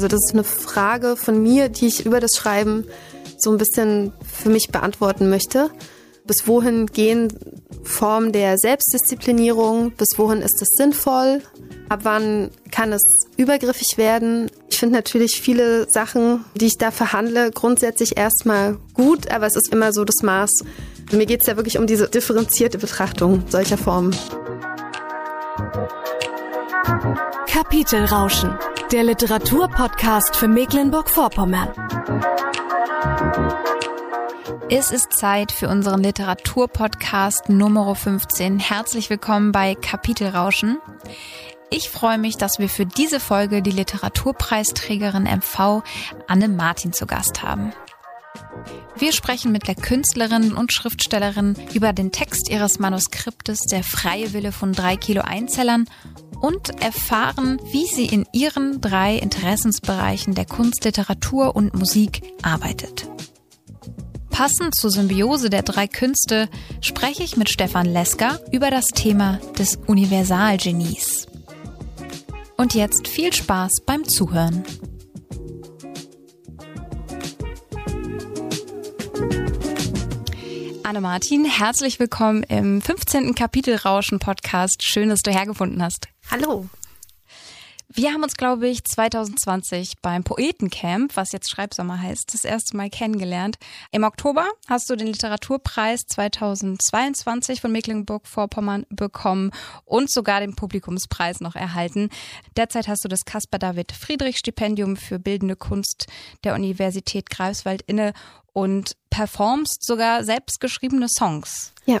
Also das ist eine Frage von mir, die ich über das Schreiben so ein bisschen für mich beantworten möchte. Bis wohin gehen Formen der Selbstdisziplinierung? Bis wohin ist es sinnvoll? Ab wann kann es übergriffig werden? Ich finde natürlich viele Sachen, die ich da verhandle, grundsätzlich erstmal gut, aber es ist immer so das Maß. Mir geht es ja wirklich um diese differenzierte Betrachtung solcher Formen. Kapitelrauschen, der Literaturpodcast für Mecklenburg-Vorpommern. Es ist Zeit für unseren Literaturpodcast Nummer 15. Herzlich willkommen bei Kapitelrauschen. Ich freue mich, dass wir für diese Folge die Literaturpreisträgerin MV Anne Martin zu Gast haben. Wir sprechen mit der Künstlerin und Schriftstellerin über den Text ihres Manuskriptes Der freie Wille von drei Kilo Einzellern und erfahren, wie sie in ihren drei Interessensbereichen der Kunst, Literatur und Musik arbeitet. Passend zur Symbiose der drei Künste spreche ich mit Stefan Lesker über das Thema des Universalgenies. Und jetzt viel Spaß beim Zuhören. Anne Martin, herzlich willkommen im 15. Kapitel Rauschen Podcast. Schön, dass du hergefunden hast. Hallo. Wir haben uns, glaube ich, 2020 beim Poetencamp, was jetzt Schreibsommer heißt, das erste Mal kennengelernt. Im Oktober hast du den Literaturpreis 2022 von Mecklenburg-Vorpommern bekommen und sogar den Publikumspreis noch erhalten. Derzeit hast du das Caspar David Friedrich Stipendium für bildende Kunst der Universität Greifswald inne und performst sogar selbstgeschriebene Songs. Ja.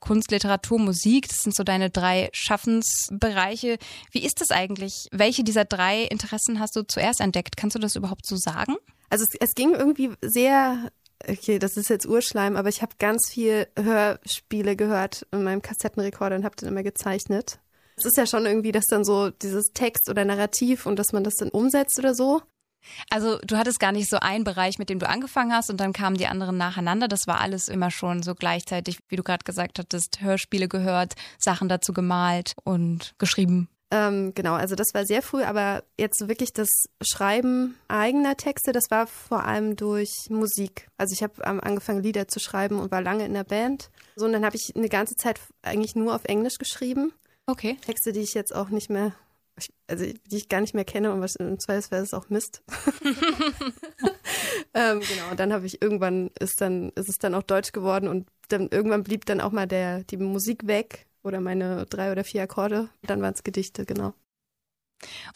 Kunst, Literatur, Musik, das sind so deine drei Schaffensbereiche. Wie ist das eigentlich? Welche dieser drei Interessen hast du zuerst entdeckt? Kannst du das überhaupt so sagen? Also es, es ging irgendwie sehr, okay, das ist jetzt Urschleim, aber ich habe ganz viel Hörspiele gehört in meinem Kassettenrekorder und habe dann immer gezeichnet. Es ist ja schon irgendwie, dass dann so dieses Text oder Narrativ und dass man das dann umsetzt oder so. Also du hattest gar nicht so einen Bereich, mit dem du angefangen hast und dann kamen die anderen nacheinander. Das war alles immer schon so gleichzeitig, wie du gerade gesagt hattest, Hörspiele gehört, Sachen dazu gemalt und geschrieben. Ähm, genau, also das war sehr früh, aber jetzt wirklich das Schreiben eigener Texte, das war vor allem durch Musik. Also ich habe angefangen, Lieder zu schreiben und war lange in der Band. So, und dann habe ich eine ganze Zeit eigentlich nur auf Englisch geschrieben. Okay. Texte, die ich jetzt auch nicht mehr also die ich gar nicht mehr kenne und was im Zweifelsfall ist auch Mist. ähm, genau, und dann habe ich irgendwann ist dann ist es dann auch Deutsch geworden und dann irgendwann blieb dann auch mal der die Musik weg oder meine drei oder vier Akkorde. Dann waren es Gedichte, genau.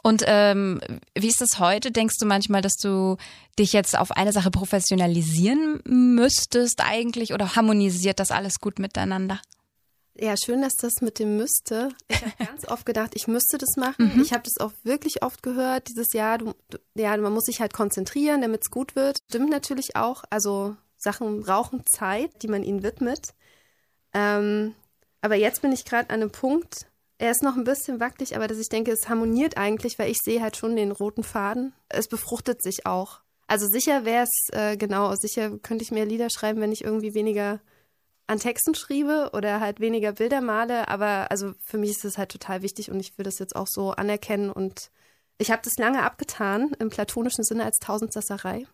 Und ähm, wie ist das heute? Denkst du manchmal, dass du dich jetzt auf eine Sache professionalisieren müsstest eigentlich oder harmonisiert das alles gut miteinander? Ja, schön, dass das mit dem müsste. Ich habe ganz oft gedacht, ich müsste das machen. Mhm. Ich habe das auch wirklich oft gehört, dieses Jahr, du, ja, man muss sich halt konzentrieren, damit es gut wird. Stimmt natürlich auch. Also Sachen brauchen Zeit, die man ihnen widmet. Ähm, aber jetzt bin ich gerade an einem Punkt, er ist noch ein bisschen wackelig, aber dass ich denke, es harmoniert eigentlich, weil ich sehe halt schon den roten Faden. Es befruchtet sich auch. Also sicher wäre es, äh, genau, sicher könnte ich mehr Lieder schreiben, wenn ich irgendwie weniger an Texten schriebe oder halt weniger Bilder male, aber also für mich ist das halt total wichtig und ich will das jetzt auch so anerkennen und ich habe das lange abgetan, im platonischen Sinne als Tausendsasserei.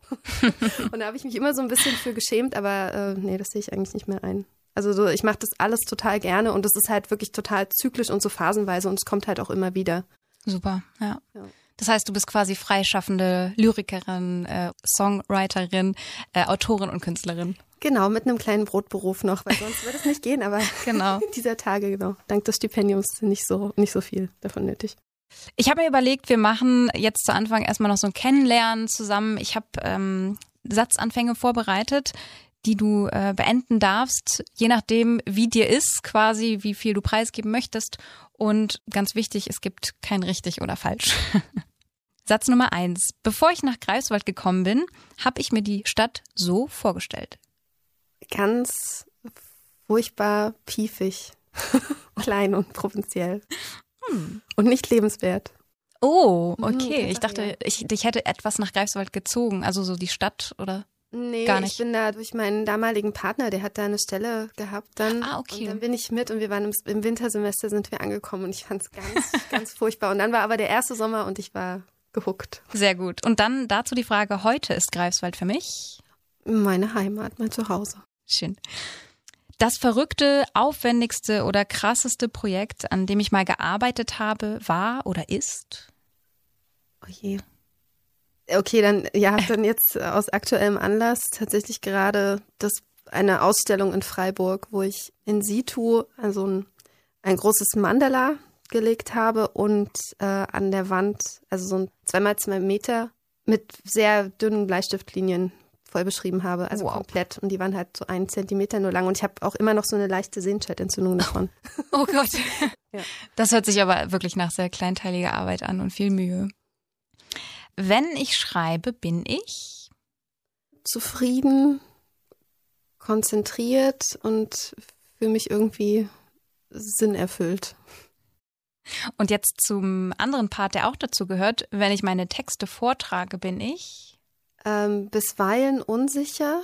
und da habe ich mich immer so ein bisschen für geschämt, aber äh, nee, das sehe ich eigentlich nicht mehr ein. Also so, ich mache das alles total gerne und es ist halt wirklich total zyklisch und so phasenweise und es kommt halt auch immer wieder. Super, ja. ja. Das heißt, du bist quasi freischaffende Lyrikerin, äh, Songwriterin, äh, Autorin und Künstlerin. Genau, mit einem kleinen Brotberuf noch, weil sonst würde es nicht gehen, aber genau. dieser Tage, genau. Dank des Stipendiums nicht so, nicht so viel davon nötig. Ich habe mir überlegt, wir machen jetzt zu Anfang erstmal noch so ein Kennenlernen zusammen. Ich habe ähm, Satzanfänge vorbereitet, die du äh, beenden darfst, je nachdem, wie dir ist, quasi, wie viel du preisgeben möchtest. Und ganz wichtig, es gibt kein richtig oder falsch. Satz Nummer eins. Bevor ich nach Greifswald gekommen bin, habe ich mir die Stadt so vorgestellt ganz furchtbar piefig, klein und provinziell hm. und nicht lebenswert. Oh, mhm, okay. Ich dachte, ich, ich hätte etwas nach Greifswald gezogen, also so die Stadt oder Nee, Gar nicht. ich bin da durch meinen damaligen Partner, der hat da eine Stelle gehabt dann. Ah, okay. Und dann bin ich mit und wir waren im, im Wintersemester sind wir angekommen und ich fand es ganz, ganz furchtbar. Und dann war aber der erste Sommer und ich war gehuckt. Sehr gut. Und dann dazu die Frage, heute ist Greifswald für mich? Meine Heimat, mein Zuhause. Schön. Das verrückte, aufwendigste oder krasseste Projekt, an dem ich mal gearbeitet habe, war oder ist? Oh je. Okay, dann ja, dann jetzt aus aktuellem Anlass tatsächlich gerade das eine Ausstellung in Freiburg, wo ich in situ also ein, ein großes Mandala gelegt habe und äh, an der Wand, also so ein zweimal zwei Meter mit sehr dünnen Bleistiftlinien voll beschrieben habe, also wow. komplett. Und die waren halt so einen Zentimeter nur lang und ich habe auch immer noch so eine leichte Sehnscheidentzündung davon. Oh Gott. ja. Das hört sich aber wirklich nach sehr kleinteiliger Arbeit an und viel Mühe. Wenn ich schreibe, bin ich zufrieden, konzentriert und für mich irgendwie sinnerfüllt. Und jetzt zum anderen Part, der auch dazu gehört. Wenn ich meine Texte vortrage, bin ich ähm, bisweilen unsicher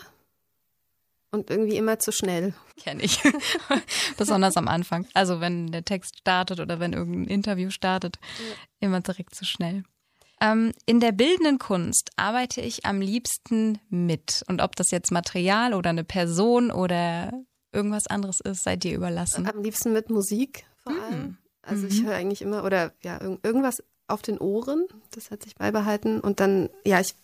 und irgendwie immer zu schnell. Kenne ich. Besonders am Anfang. Also wenn der Text startet oder wenn irgendein Interview startet, ja. immer direkt zu schnell. Ähm, in der bildenden Kunst arbeite ich am liebsten mit. Und ob das jetzt Material oder eine Person oder irgendwas anderes ist, sei dir überlassen. Am liebsten mit Musik vor mhm. Also mhm. ich höre eigentlich immer, oder ja, irgendwas auf den Ohren, das hat sich beibehalten. Und dann, ja, ich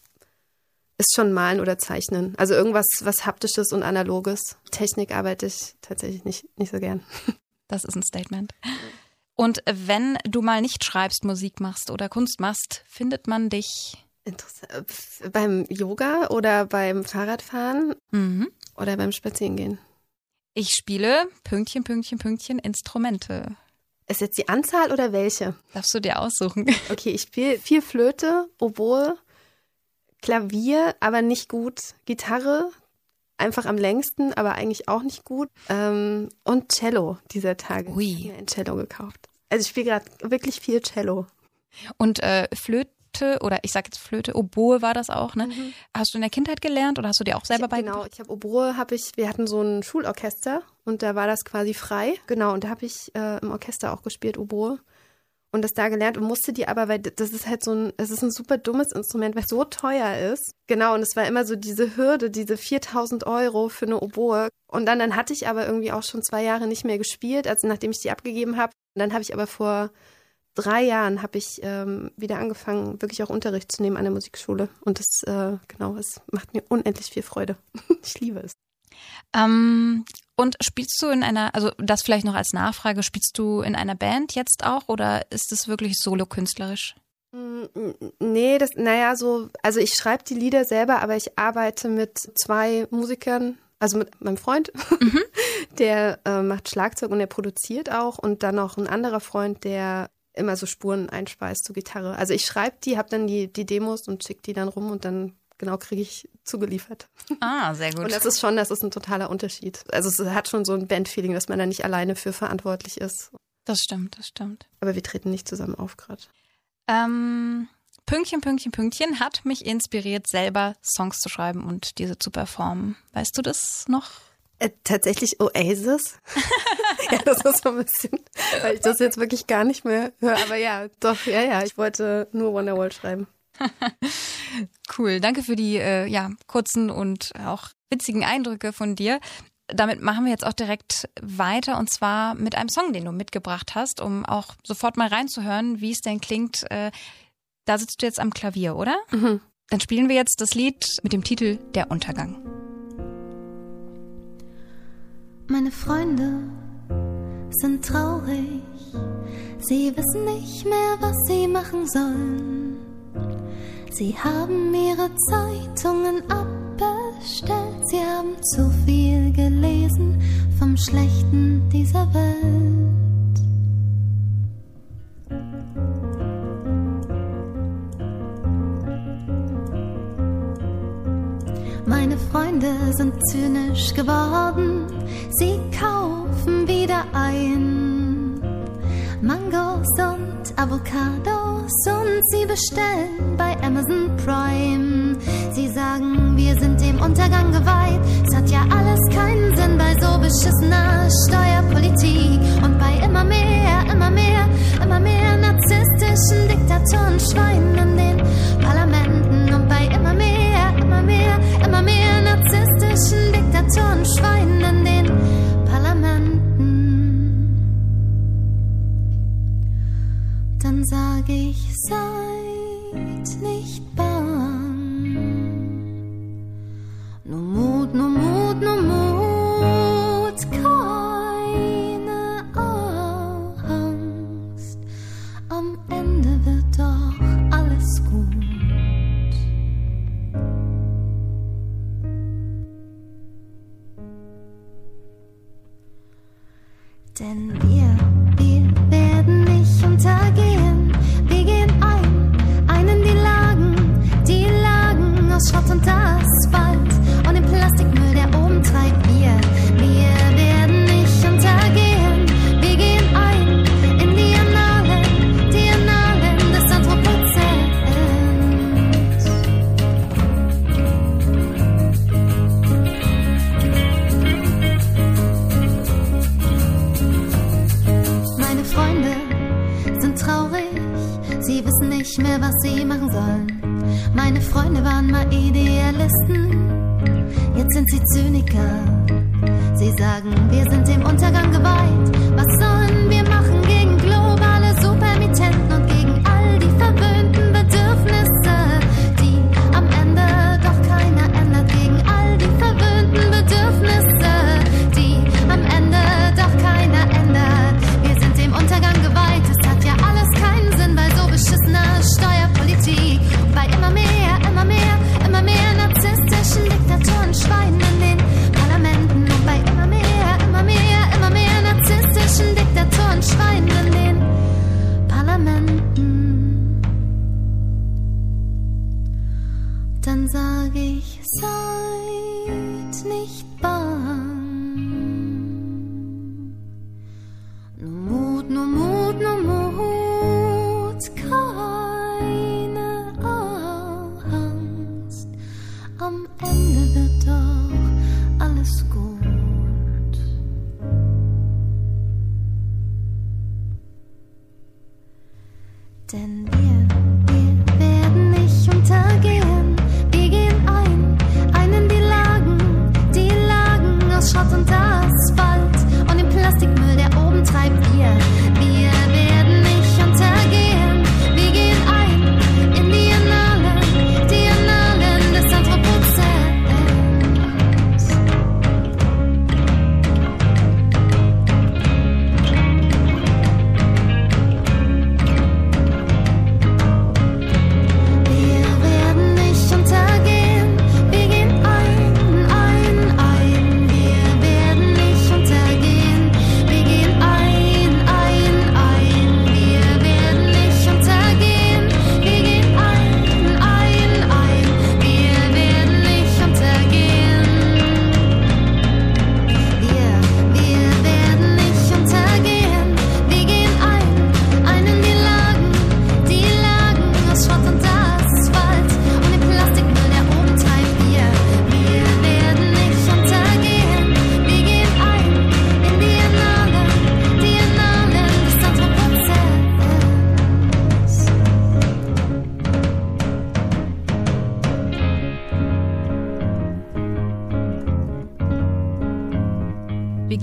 ist schon Malen oder Zeichnen. Also irgendwas, was Haptisches und Analoges. Technik arbeite ich tatsächlich nicht, nicht so gern. Das ist ein Statement. Und wenn du mal nicht schreibst, Musik machst oder Kunst machst, findet man dich Interessant. Beim Yoga oder beim Fahrradfahren mhm. oder beim Spazierengehen? Ich spiele Pünktchen, Pünktchen, Pünktchen Instrumente. Ist jetzt die Anzahl oder welche? Darfst du dir aussuchen. Okay, ich spiele viel Flöte, Oboe, Klavier, aber nicht gut. Gitarre, einfach am längsten, aber eigentlich auch nicht gut. Ähm, und Cello dieser Tage. Ui. Ich habe mir ein Cello gekauft. Also ich spiele gerade wirklich viel Cello. Und äh, Flöte oder ich sage jetzt Flöte, Oboe war das auch, ne? Mhm. Hast du in der Kindheit gelernt oder hast du dir auch selber beigebracht? Genau, ich habe Oboe, habe ich, wir hatten so ein Schulorchester und da war das quasi frei. Genau, und da habe ich äh, im Orchester auch gespielt, Oboe und das da gelernt und musste die aber, weil das ist halt so ein, es ist ein super dummes Instrument, weil es so teuer ist. Genau, und es war immer so diese Hürde, diese 4000 Euro für eine Oboe. Und dann, dann hatte ich aber irgendwie auch schon zwei Jahre nicht mehr gespielt, also nachdem ich die abgegeben habe. Und dann habe ich aber vor drei Jahren habe ich ähm, wieder angefangen, wirklich auch Unterricht zu nehmen an der Musikschule. Und das, äh, genau, es macht mir unendlich viel Freude. ich liebe es. Ähm, und spielst du in einer, also das vielleicht noch als Nachfrage, spielst du in einer Band jetzt auch oder ist es wirklich solo-künstlerisch? Mm, nee, das, naja, so, also ich schreibe die Lieder selber, aber ich arbeite mit zwei Musikern, also mit meinem Freund, mhm. der äh, macht Schlagzeug und der produziert auch und dann noch ein anderer Freund, der immer so Spuren einspeist zur Gitarre. Also ich schreibe die, habe dann die, die Demos und schicke die dann rum und dann genau kriege ich zugeliefert. Ah, sehr gut. Und das ist schon, das ist ein totaler Unterschied. Also es hat schon so ein Bandfeeling, dass man da nicht alleine für verantwortlich ist. Das stimmt, das stimmt. Aber wir treten nicht zusammen auf gerade. Ähm, Pünktchen, Pünktchen, Pünktchen hat mich inspiriert, selber Songs zu schreiben und diese zu performen. Weißt du das noch? Äh, tatsächlich Oasis. ja, das ist so ein bisschen, weil ich das jetzt wirklich gar nicht mehr höre. Aber ja, doch, ja, ja, ich wollte nur Wonderwall schreiben. cool, danke für die äh, ja, kurzen und auch witzigen Eindrücke von dir. Damit machen wir jetzt auch direkt weiter und zwar mit einem Song, den du mitgebracht hast, um auch sofort mal reinzuhören, wie es denn klingt. Äh, da sitzt du jetzt am Klavier, oder? Mhm. Dann spielen wir jetzt das Lied mit dem Titel Der Untergang. Meine Freunde sind traurig, sie wissen nicht mehr, was sie machen sollen. Sie haben ihre Zeitungen abbestellt, sie haben zu viel gelesen vom Schlechten dieser Welt. Meine Freunde sind zynisch geworden, sie kaufen wieder ein. Mangos und Avocados und sie bestellen bei Amazon Prime. Sie sagen, wir sind dem Untergang geweiht. Es hat ja alles keinen Sinn bei so beschissener Steuerpolitik und bei immer mehr, immer mehr, immer mehr narzisstischen Diktatoren, Schweinen in den rassistischen Diktatoren schweigen in den Parlamenten. Dann sage ich, seid nicht bang.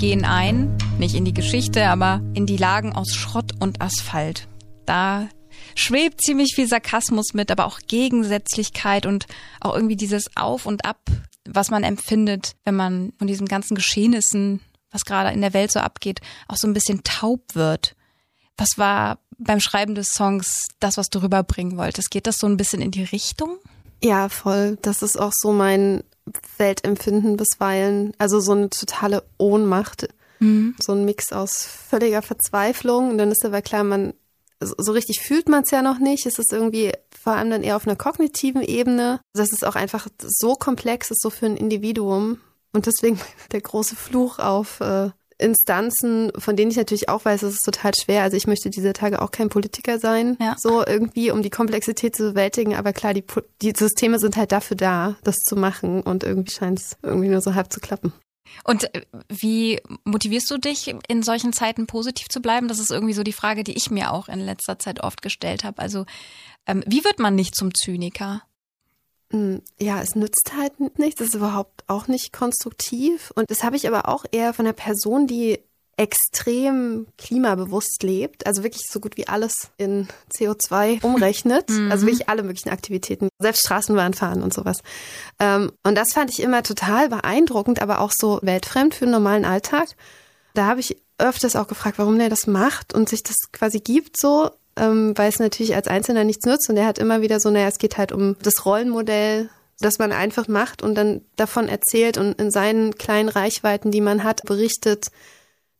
Gehen ein, nicht in die Geschichte, aber in die Lagen aus Schrott und Asphalt. Da schwebt ziemlich viel Sarkasmus mit, aber auch Gegensätzlichkeit und auch irgendwie dieses Auf und Ab, was man empfindet, wenn man von diesen ganzen Geschehnissen, was gerade in der Welt so abgeht, auch so ein bisschen taub wird. Was war beim Schreiben des Songs das, was du rüberbringen wolltest? Geht das so ein bisschen in die Richtung? Ja, voll. Das ist auch so mein Weltempfinden bisweilen. Also so eine totale Ohnmacht. So ein Mix aus völliger Verzweiflung. Und dann ist aber klar, man, so so richtig fühlt man es ja noch nicht. Es ist irgendwie vor allem dann eher auf einer kognitiven Ebene. Das ist auch einfach so komplex, ist so für ein Individuum. Und deswegen der große Fluch auf äh, Instanzen, von denen ich natürlich auch weiß, es ist total schwer. Also ich möchte dieser Tage auch kein Politiker sein, Ja. so irgendwie, um die Komplexität zu bewältigen. Aber klar, die, die Systeme sind halt dafür da, das zu machen. Und irgendwie scheint es irgendwie nur so halb zu klappen. Und äh, wie motivierst du dich, in solchen Zeiten positiv zu bleiben? Das ist irgendwie so die Frage, die ich mir auch in letzter Zeit oft gestellt habe. Also, ähm, wie wird man nicht zum Zyniker? Mm, Ja, es nützt halt nichts. Das ist überhaupt auch nicht konstruktiv. Und das habe ich aber auch eher von einer Person, die extrem klimabewusst lebt, also wirklich so gut wie alles in CO2 umrechnet, mhm. also wirklich alle möglichen Aktivitäten, selbst Straßenbahn fahren und sowas. Ähm, und das fand ich immer total beeindruckend, aber auch so weltfremd für den normalen Alltag. Da habe ich öfters auch gefragt, warum der das macht und sich das quasi gibt so, ähm, weil es natürlich als Einzelner nichts nützt und er hat immer wieder so, naja, es geht halt um das Rollenmodell dass man einfach macht und dann davon erzählt und in seinen kleinen Reichweiten, die man hat, berichtet,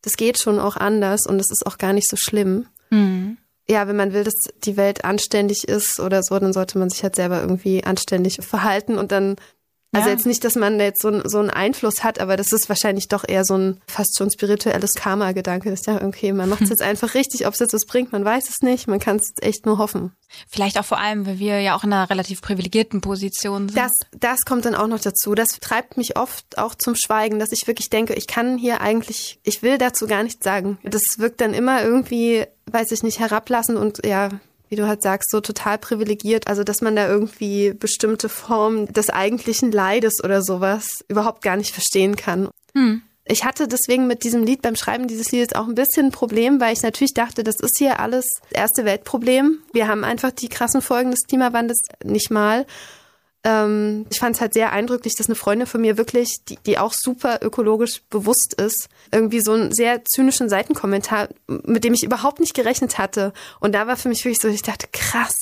das geht schon auch anders und es ist auch gar nicht so schlimm. Mhm. Ja, wenn man will, dass die Welt anständig ist oder so, dann sollte man sich halt selber irgendwie anständig verhalten und dann also ja. jetzt nicht, dass man jetzt so, so einen Einfluss hat, aber das ist wahrscheinlich doch eher so ein fast schon spirituelles Karma-Gedanke. Das ist ja, okay, man macht es jetzt einfach richtig, ob es jetzt was bringt, man weiß es nicht, man kann es echt nur hoffen. Vielleicht auch vor allem, weil wir ja auch in einer relativ privilegierten Position sind. Das, das kommt dann auch noch dazu. Das treibt mich oft auch zum Schweigen, dass ich wirklich denke, ich kann hier eigentlich, ich will dazu gar nichts sagen. Das wirkt dann immer irgendwie, weiß ich nicht, herablassend und ja, wie du halt sagst, so total privilegiert. Also, dass man da irgendwie bestimmte Formen des eigentlichen Leides oder sowas überhaupt gar nicht verstehen kann. Hm. Ich hatte deswegen mit diesem Lied beim Schreiben dieses Liedes auch ein bisschen ein Problem, weil ich natürlich dachte, das ist hier alles erste Weltproblem. Wir haben einfach die krassen Folgen des Klimawandels nicht mal. Ähm, ich fand es halt sehr eindrücklich, dass eine Freundin von mir wirklich, die, die auch super ökologisch bewusst ist, irgendwie so einen sehr zynischen Seitenkommentar, mit dem ich überhaupt nicht gerechnet hatte. Und da war für mich wirklich so, ich dachte, krass,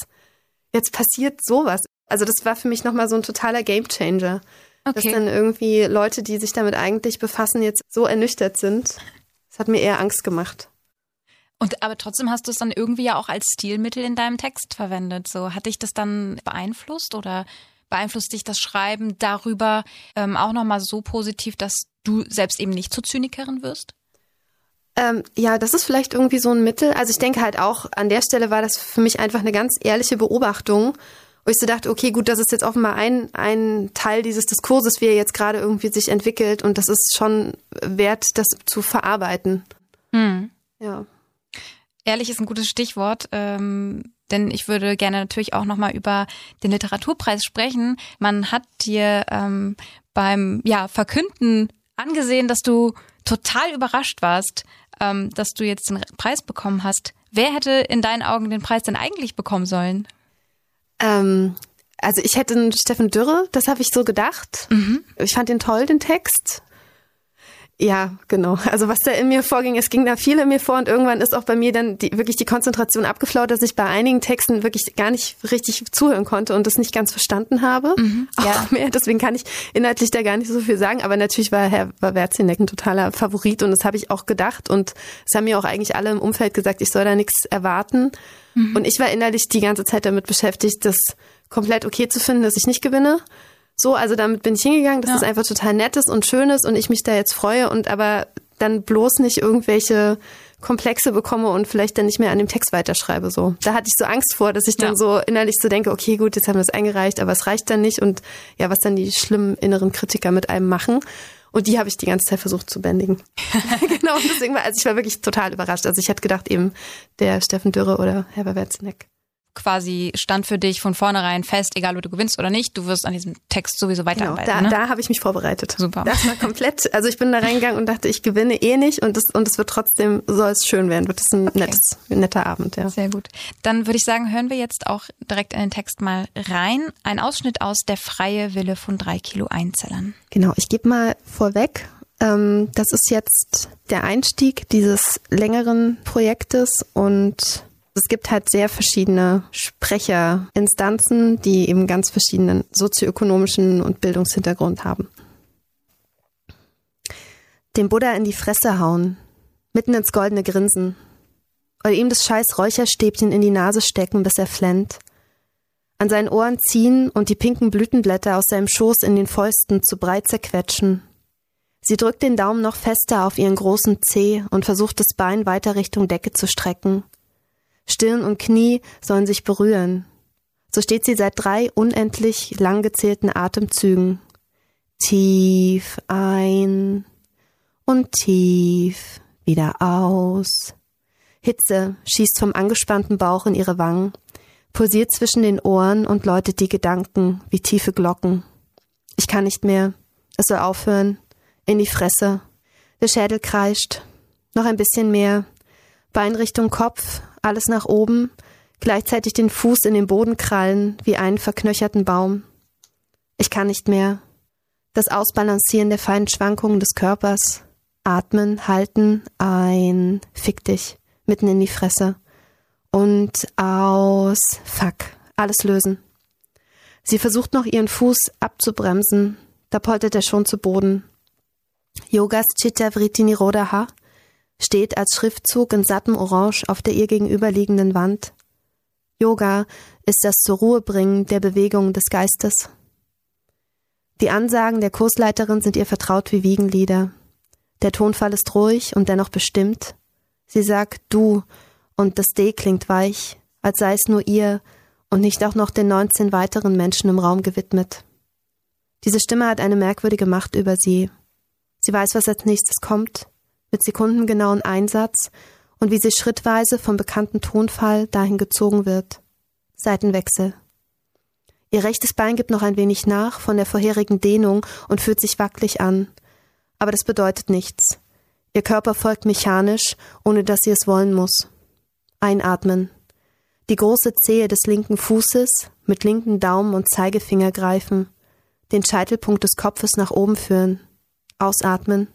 jetzt passiert sowas. Also das war für mich nochmal so ein totaler Gamechanger. Okay. Dass dann irgendwie Leute, die sich damit eigentlich befassen, jetzt so ernüchtert sind. Das hat mir eher Angst gemacht. Und aber trotzdem hast du es dann irgendwie ja auch als Stilmittel in deinem Text verwendet. So hat dich das dann beeinflusst oder beeinflusst dich das Schreiben darüber ähm, auch nochmal so positiv, dass du selbst eben nicht zur Zynikerin wirst? Ähm, ja, das ist vielleicht irgendwie so ein Mittel. Also ich denke halt auch, an der Stelle war das für mich einfach eine ganz ehrliche Beobachtung, wo ich so dachte, okay, gut, das ist jetzt offenbar ein, ein Teil dieses Diskurses, wie er jetzt gerade irgendwie sich entwickelt und das ist schon wert, das zu verarbeiten. Hm. Ja. Ehrlich ist ein gutes Stichwort. Ähm denn ich würde gerne natürlich auch nochmal über den Literaturpreis sprechen. Man hat dir ähm, beim ja, Verkünden angesehen, dass du total überrascht warst, ähm, dass du jetzt den Preis bekommen hast. Wer hätte in deinen Augen den Preis denn eigentlich bekommen sollen? Ähm, also ich hätte einen Steffen Dürre, das habe ich so gedacht. Mhm. Ich fand den toll, den Text. Ja, genau. Also was da in mir vorging, es ging da viel in mir vor und irgendwann ist auch bei mir dann die, wirklich die Konzentration abgeflaut, dass ich bei einigen Texten wirklich gar nicht richtig zuhören konnte und das nicht ganz verstanden habe. Mhm, ja. Auch mehr. Deswegen kann ich inhaltlich da gar nicht so viel sagen. Aber natürlich war Herr Werzinek ein totaler Favorit und das habe ich auch gedacht und es haben mir auch eigentlich alle im Umfeld gesagt, ich soll da nichts erwarten. Mhm. Und ich war innerlich die ganze Zeit damit beschäftigt, das komplett okay zu finden, dass ich nicht gewinne. So, also damit bin ich hingegangen, dass ja. das einfach total nett ist und schön ist und ich mich da jetzt freue und aber dann bloß nicht irgendwelche Komplexe bekomme und vielleicht dann nicht mehr an dem Text weiterschreibe. So, da hatte ich so Angst vor, dass ich dann ja. so innerlich so denke, okay, gut, jetzt haben wir es eingereicht, aber es reicht dann nicht und ja, was dann die schlimmen inneren Kritiker mit einem machen. Und die habe ich die ganze Zeit versucht zu bändigen. genau, und deswegen war, also ich war wirklich total überrascht. Also ich hätte gedacht eben der Steffen Dürre oder Herbert Werzeneck quasi stand für dich von vornherein fest, egal ob du gewinnst oder nicht, du wirst an diesem Text sowieso weiterarbeiten. Genau, da, ne? da habe ich mich vorbereitet. Super. Das war komplett, also ich bin da reingegangen und dachte, ich gewinne eh nicht und es und es wird trotzdem, soll es schön werden, wird es ein okay. nettes, netter Abend, ja. Sehr gut. Dann würde ich sagen, hören wir jetzt auch direkt in den Text mal rein. Ein Ausschnitt aus Der freie Wille von drei Kilo Einzellern. Genau, ich gebe mal vorweg, ähm, das ist jetzt der Einstieg dieses längeren Projektes und es gibt halt sehr verschiedene Sprecherinstanzen, die eben ganz verschiedenen sozioökonomischen und Bildungshintergrund haben. Dem Buddha in die Fresse hauen, mitten ins goldene Grinsen. Oder ihm das scheiß Räucherstäbchen in die Nase stecken, bis er flennt. An seinen Ohren ziehen und die pinken Blütenblätter aus seinem Schoß in den Fäusten zu breit zerquetschen. Sie drückt den Daumen noch fester auf ihren großen Zeh und versucht das Bein weiter Richtung Decke zu strecken. Stirn und Knie sollen sich berühren. So steht sie seit drei unendlich lang gezählten Atemzügen. Tief ein und tief wieder aus. Hitze schießt vom angespannten Bauch in ihre Wangen, pulsiert zwischen den Ohren und läutet die Gedanken wie tiefe Glocken. Ich kann nicht mehr. Es soll aufhören. In die Fresse. Der Schädel kreischt. Noch ein bisschen mehr. Bein Richtung Kopf, alles nach oben, gleichzeitig den Fuß in den Boden krallen wie einen verknöcherten Baum. Ich kann nicht mehr. Das Ausbalancieren der feinen Schwankungen des Körpers. Atmen, halten, ein, fick dich, mitten in die Fresse. Und aus, fuck, alles lösen. Sie versucht noch ihren Fuß abzubremsen, da poltert er schon zu Boden. Yogas Chitta Vritti Nirodha steht als Schriftzug in sattem Orange auf der ihr gegenüberliegenden Wand. Yoga ist das zur Ruhe bringen der Bewegung des Geistes. Die Ansagen der Kursleiterin sind ihr vertraut wie Wiegenlieder. Der Tonfall ist ruhig und dennoch bestimmt. Sie sagt du und das D klingt weich, als sei es nur ihr und nicht auch noch den 19 weiteren Menschen im Raum gewidmet. Diese Stimme hat eine merkwürdige Macht über sie. Sie weiß, was als nächstes kommt, mit sekundengenauen Einsatz und wie sie schrittweise vom bekannten Tonfall dahin gezogen wird. Seitenwechsel. Ihr rechtes Bein gibt noch ein wenig nach von der vorherigen Dehnung und fühlt sich wackelig an. Aber das bedeutet nichts. Ihr Körper folgt mechanisch, ohne dass sie es wollen muss. Einatmen. Die große Zehe des linken Fußes mit linken Daumen und Zeigefinger greifen. Den Scheitelpunkt des Kopfes nach oben führen. Ausatmen.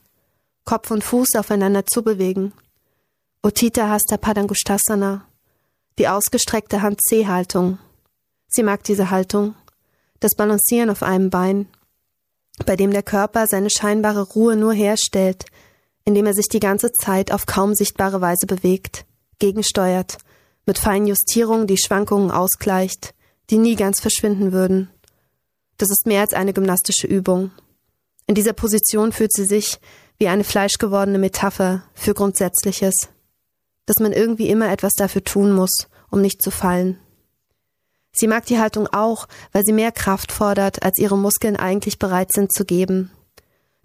Kopf und Fuß aufeinander zubewegen. Utita Hasta Padangusthasana. Die ausgestreckte Hand-C-Haltung. Sie mag diese Haltung. Das Balancieren auf einem Bein, bei dem der Körper seine scheinbare Ruhe nur herstellt, indem er sich die ganze Zeit auf kaum sichtbare Weise bewegt, gegensteuert, mit feinen Justierungen die Schwankungen ausgleicht, die nie ganz verschwinden würden. Das ist mehr als eine gymnastische Übung. In dieser Position fühlt sie sich wie eine fleischgewordene Metapher für Grundsätzliches, dass man irgendwie immer etwas dafür tun muss, um nicht zu fallen. Sie mag die Haltung auch, weil sie mehr Kraft fordert, als ihre Muskeln eigentlich bereit sind zu geben.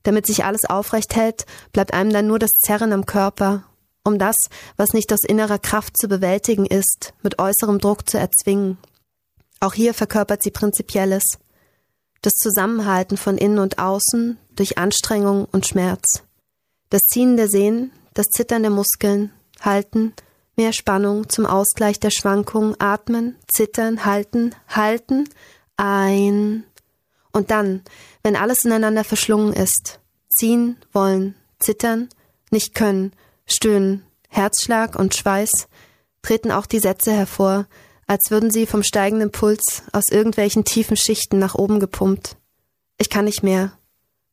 Damit sich alles aufrecht hält, bleibt einem dann nur das Zerren am Körper, um das, was nicht aus innerer Kraft zu bewältigen ist, mit äußerem Druck zu erzwingen. Auch hier verkörpert sie Prinzipielles das Zusammenhalten von innen und außen durch Anstrengung und Schmerz, das Ziehen der Sehnen, das Zittern der Muskeln, Halten, mehr Spannung zum Ausgleich der Schwankungen, Atmen, Zittern, Halten, Halten, ein und dann, wenn alles ineinander verschlungen ist, ziehen, wollen, zittern, nicht können, stöhnen, Herzschlag und Schweiß, treten auch die Sätze hervor, als würden sie vom steigenden Puls aus irgendwelchen tiefen Schichten nach oben gepumpt. Ich kann nicht mehr.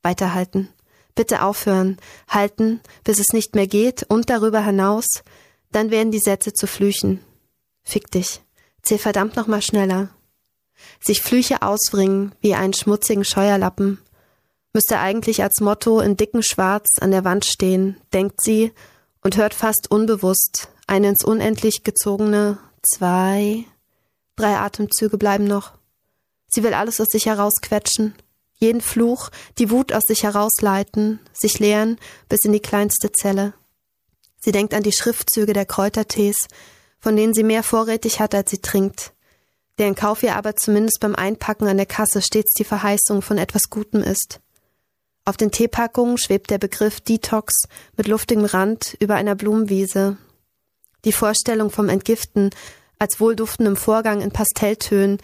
Weiterhalten. Bitte aufhören. Halten, bis es nicht mehr geht und darüber hinaus. Dann werden die Sätze zu Flüchen. Fick dich. Zähl verdammt noch mal schneller. Sich Flüche auswringen wie einen schmutzigen Scheuerlappen. Müsste eigentlich als Motto in dicken Schwarz an der Wand stehen, denkt sie und hört fast unbewusst eine ins Unendlich gezogene zwei, drei Atemzüge bleiben noch. Sie will alles aus sich herausquetschen, jeden Fluch, die Wut aus sich herausleiten, sich leeren bis in die kleinste Zelle. Sie denkt an die Schriftzüge der Kräutertees, von denen sie mehr vorrätig hat, als sie trinkt, deren Kauf ihr aber zumindest beim Einpacken an der Kasse stets die Verheißung von etwas Gutem ist. Auf den Teepackungen schwebt der Begriff Detox mit luftigem Rand über einer Blumenwiese, die Vorstellung vom Entgiften als wohlduftendem Vorgang in Pastelltönen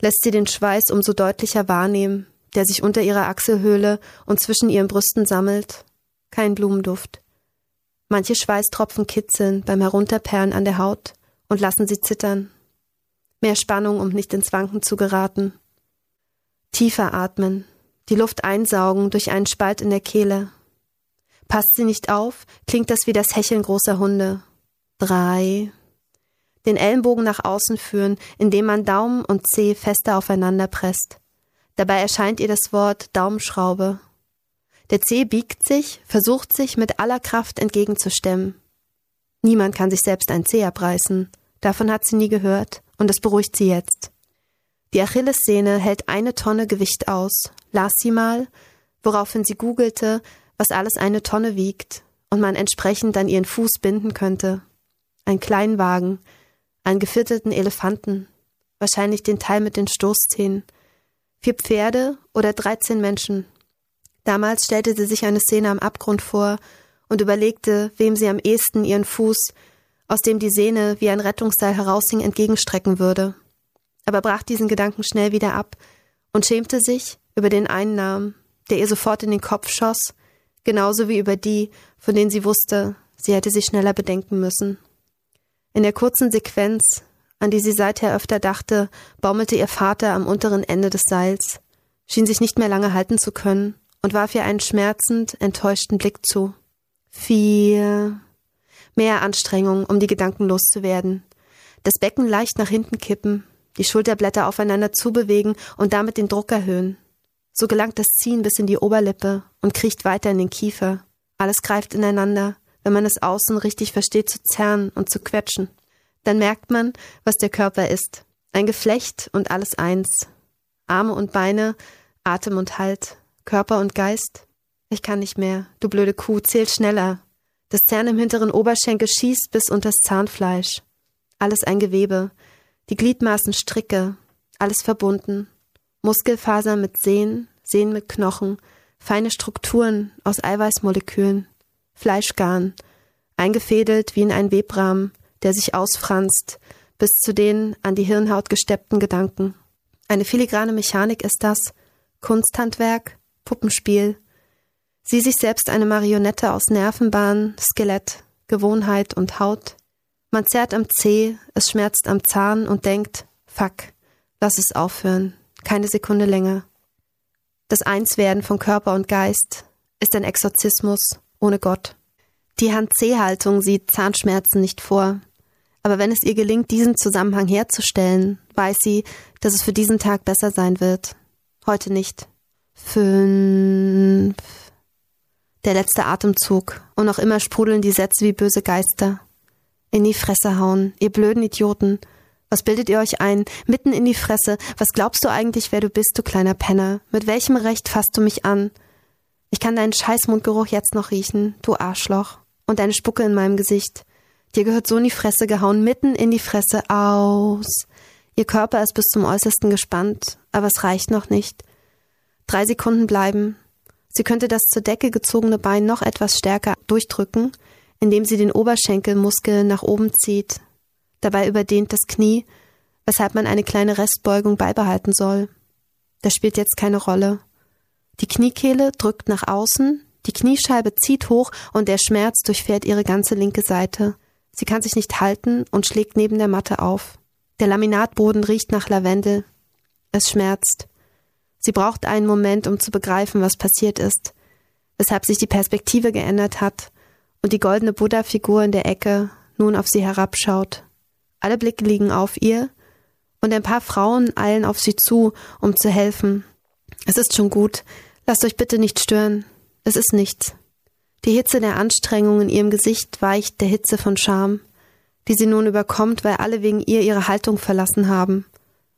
lässt sie den Schweiß umso deutlicher wahrnehmen, der sich unter ihrer Achselhöhle und zwischen ihren Brüsten sammelt. Kein Blumenduft. Manche Schweißtropfen kitzeln beim Herunterperlen an der Haut und lassen sie zittern. Mehr Spannung, um nicht ins Wanken zu geraten. Tiefer atmen, die Luft einsaugen durch einen Spalt in der Kehle. Passt sie nicht auf, klingt das wie das Hecheln großer Hunde drei. Den Ellenbogen nach außen führen, indem man Daumen und Zeh fester aufeinander presst. Dabei erscheint ihr das Wort Daumenschraube. Der Zeh biegt sich, versucht sich mit aller Kraft entgegenzustemmen. Niemand kann sich selbst ein Zeh abreißen. Davon hat sie nie gehört, und es beruhigt sie jetzt. Die Achillessehne hält eine Tonne Gewicht aus, las sie mal, woraufhin sie googelte, was alles eine Tonne wiegt, und man entsprechend an ihren Fuß binden könnte ein Kleinwagen, einen geviertelten Elefanten, wahrscheinlich den Teil mit den Stoßzähnen, vier Pferde oder dreizehn Menschen. Damals stellte sie sich eine Szene am Abgrund vor und überlegte, wem sie am ehesten ihren Fuß, aus dem die Sehne wie ein Rettungsseil heraushing, entgegenstrecken würde. Aber brach diesen Gedanken schnell wieder ab und schämte sich über den einen Namen, der ihr sofort in den Kopf schoss, genauso wie über die, von denen sie wusste, sie hätte sie schneller bedenken müssen. In der kurzen Sequenz, an die sie seither öfter dachte, baumelte ihr Vater am unteren Ende des Seils, schien sich nicht mehr lange halten zu können und warf ihr einen schmerzend enttäuschten Blick zu. Vier. Mehr Anstrengung, um die Gedanken loszuwerden. Das Becken leicht nach hinten kippen, die Schulterblätter aufeinander zubewegen und damit den Druck erhöhen. So gelangt das Ziehen bis in die Oberlippe und kriecht weiter in den Kiefer. Alles greift ineinander, wenn man es außen richtig versteht zu zerren und zu quetschen. Dann merkt man, was der Körper ist. Ein Geflecht und alles eins. Arme und Beine, Atem und Halt, Körper und Geist. Ich kann nicht mehr, du blöde Kuh, zählt schneller. Das Zern im hinteren Oberschenkel schießt bis unters Zahnfleisch. Alles ein Gewebe, die Gliedmaßen Stricke, alles verbunden. Muskelfasern mit Sehnen, Sehnen mit Knochen, feine Strukturen aus Eiweißmolekülen, Fleischgarn, eingefädelt wie in einen Webrahmen, der sich ausfranst, bis zu den an die Hirnhaut gesteppten Gedanken. Eine filigrane Mechanik ist das, Kunsthandwerk, Puppenspiel. Sie sich selbst eine Marionette aus Nervenbahn, Skelett, Gewohnheit und Haut. Man zerrt am Zeh, es schmerzt am Zahn und denkt, fuck, lass es aufhören, keine Sekunde länger. Das Einswerden von Körper und Geist ist ein Exorzismus ohne Gott. Die Hand-C-Haltung sieht Zahnschmerzen nicht vor. Aber wenn es ihr gelingt, diesen Zusammenhang herzustellen, weiß sie, dass es für diesen Tag besser sein wird. Heute nicht. Fünf. Der letzte Atemzug. Und noch immer sprudeln die Sätze wie böse Geister. In die Fresse hauen, ihr blöden Idioten. Was bildet ihr euch ein? Mitten in die Fresse. Was glaubst du eigentlich, wer du bist, du kleiner Penner? Mit welchem Recht fasst du mich an? Ich kann deinen Scheißmundgeruch jetzt noch riechen, du Arschloch. Und deine Spucke in meinem Gesicht. Dir gehört so in die Fresse gehauen, mitten in die Fresse aus. Ihr Körper ist bis zum Äußersten gespannt, aber es reicht noch nicht. Drei Sekunden bleiben. Sie könnte das zur Decke gezogene Bein noch etwas stärker durchdrücken, indem sie den Oberschenkelmuskel nach oben zieht, Dabei überdehnt das Knie, weshalb man eine kleine Restbeugung beibehalten soll. Das spielt jetzt keine Rolle. Die Kniekehle drückt nach außen, die Kniescheibe zieht hoch und der Schmerz durchfährt ihre ganze linke Seite. Sie kann sich nicht halten und schlägt neben der Matte auf. Der Laminatboden riecht nach Lavendel. Es schmerzt. Sie braucht einen Moment, um zu begreifen, was passiert ist, weshalb sich die Perspektive geändert hat und die goldene Buddha-Figur in der Ecke nun auf sie herabschaut. Alle Blicke liegen auf ihr, und ein paar Frauen eilen auf sie zu, um zu helfen. Es ist schon gut. Lasst euch bitte nicht stören. Es ist nichts. Die Hitze der Anstrengung in ihrem Gesicht weicht der Hitze von Scham, die sie nun überkommt, weil alle wegen ihr ihre Haltung verlassen haben.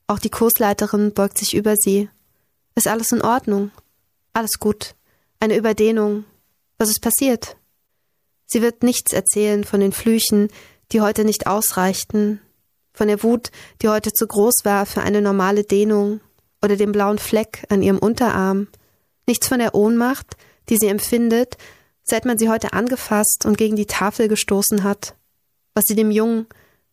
Auch die Kursleiterin beugt sich über sie. Ist alles in Ordnung? Alles gut. Eine Überdehnung. Was ist passiert? Sie wird nichts erzählen von den Flüchen, die heute nicht ausreichten, von der Wut, die heute zu groß war für eine normale Dehnung, oder dem blauen Fleck an ihrem Unterarm, nichts von der Ohnmacht, die sie empfindet, seit man sie heute angefasst und gegen die Tafel gestoßen hat, was sie dem Jungen,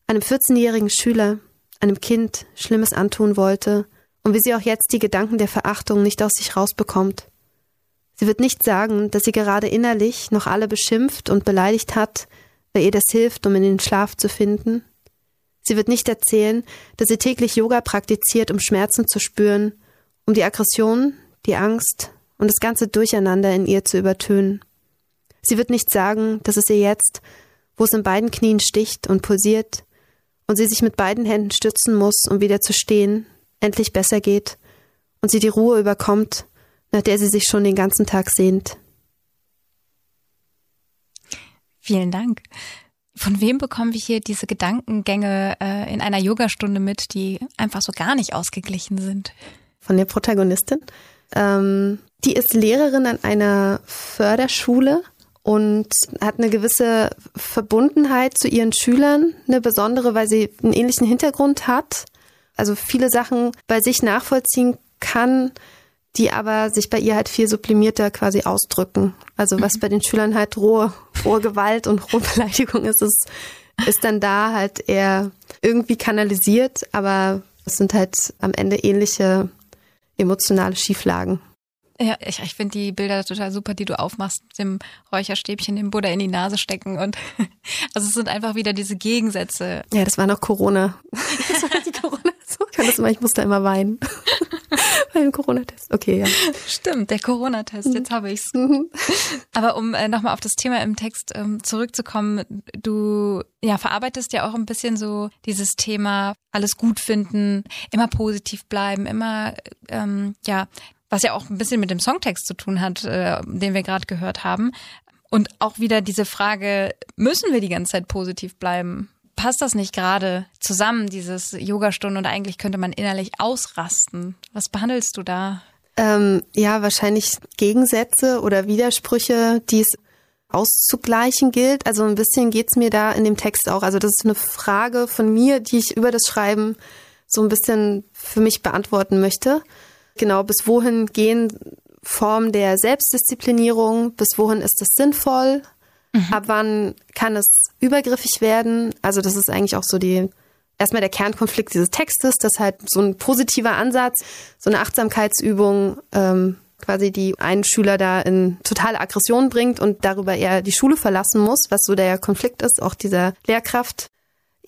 einem 14-jährigen Schüler, einem Kind Schlimmes antun wollte und wie sie auch jetzt die Gedanken der Verachtung nicht aus sich rausbekommt. Sie wird nicht sagen, dass sie gerade innerlich noch alle beschimpft und beleidigt hat, weil ihr das hilft, um in den Schlaf zu finden. Sie wird nicht erzählen, dass sie täglich Yoga praktiziert, um Schmerzen zu spüren, um die Aggression, die Angst und das ganze Durcheinander in ihr zu übertönen. Sie wird nicht sagen, dass es ihr jetzt, wo es in beiden Knien sticht und pulsiert und sie sich mit beiden Händen stützen muss, um wieder zu stehen, endlich besser geht und sie die Ruhe überkommt, nach der sie sich schon den ganzen Tag sehnt. Vielen Dank. Von wem bekommen wir hier diese Gedankengänge äh, in einer Yogastunde mit, die einfach so gar nicht ausgeglichen sind? Von der Protagonistin. Ähm, die ist Lehrerin an einer Förderschule und hat eine gewisse Verbundenheit zu ihren Schülern, eine besondere, weil sie einen ähnlichen Hintergrund hat. Also viele Sachen bei sich nachvollziehen kann, die aber sich bei ihr halt viel sublimierter quasi ausdrücken. Also was mhm. bei den Schülern halt rohe rohe Gewalt und rohe Beleidigung ist es, ist dann da halt eher irgendwie kanalisiert, aber es sind halt am Ende ähnliche emotionale Schieflagen. Ja, ich, ich finde die Bilder total super, die du aufmachst mit dem Räucherstäbchen, dem Buddha in die Nase stecken und also es sind einfach wieder diese Gegensätze. Ja, das war noch Corona. Das war die Corona. Ich kann das immer, ich musste immer weinen. Bei dem Corona-Test. Okay, ja. Stimmt, der Corona-Test, jetzt habe ich's. Mhm. Aber um äh, nochmal auf das Thema im Text ähm, zurückzukommen, du ja verarbeitest ja auch ein bisschen so dieses Thema alles gut finden, immer positiv bleiben, immer ähm, ja was ja auch ein bisschen mit dem Songtext zu tun hat, äh, den wir gerade gehört haben. Und auch wieder diese Frage, müssen wir die ganze Zeit positiv bleiben? Passt das nicht gerade zusammen, dieses Yogastunde und eigentlich könnte man innerlich ausrasten? Was behandelst du da? Ähm, ja, wahrscheinlich Gegensätze oder Widersprüche, die es auszugleichen gilt. Also ein bisschen geht's mir da in dem Text auch. Also das ist eine Frage von mir, die ich über das Schreiben so ein bisschen für mich beantworten möchte. Genau, bis wohin gehen Formen der Selbstdisziplinierung, bis wohin ist es sinnvoll, mhm. ab wann kann es übergriffig werden. Also das ist eigentlich auch so die erstmal der Kernkonflikt dieses Textes, dass halt so ein positiver Ansatz, so eine Achtsamkeitsübung ähm, quasi die einen Schüler da in totale Aggression bringt und darüber eher die Schule verlassen muss, was so der Konflikt ist, auch dieser Lehrkraft.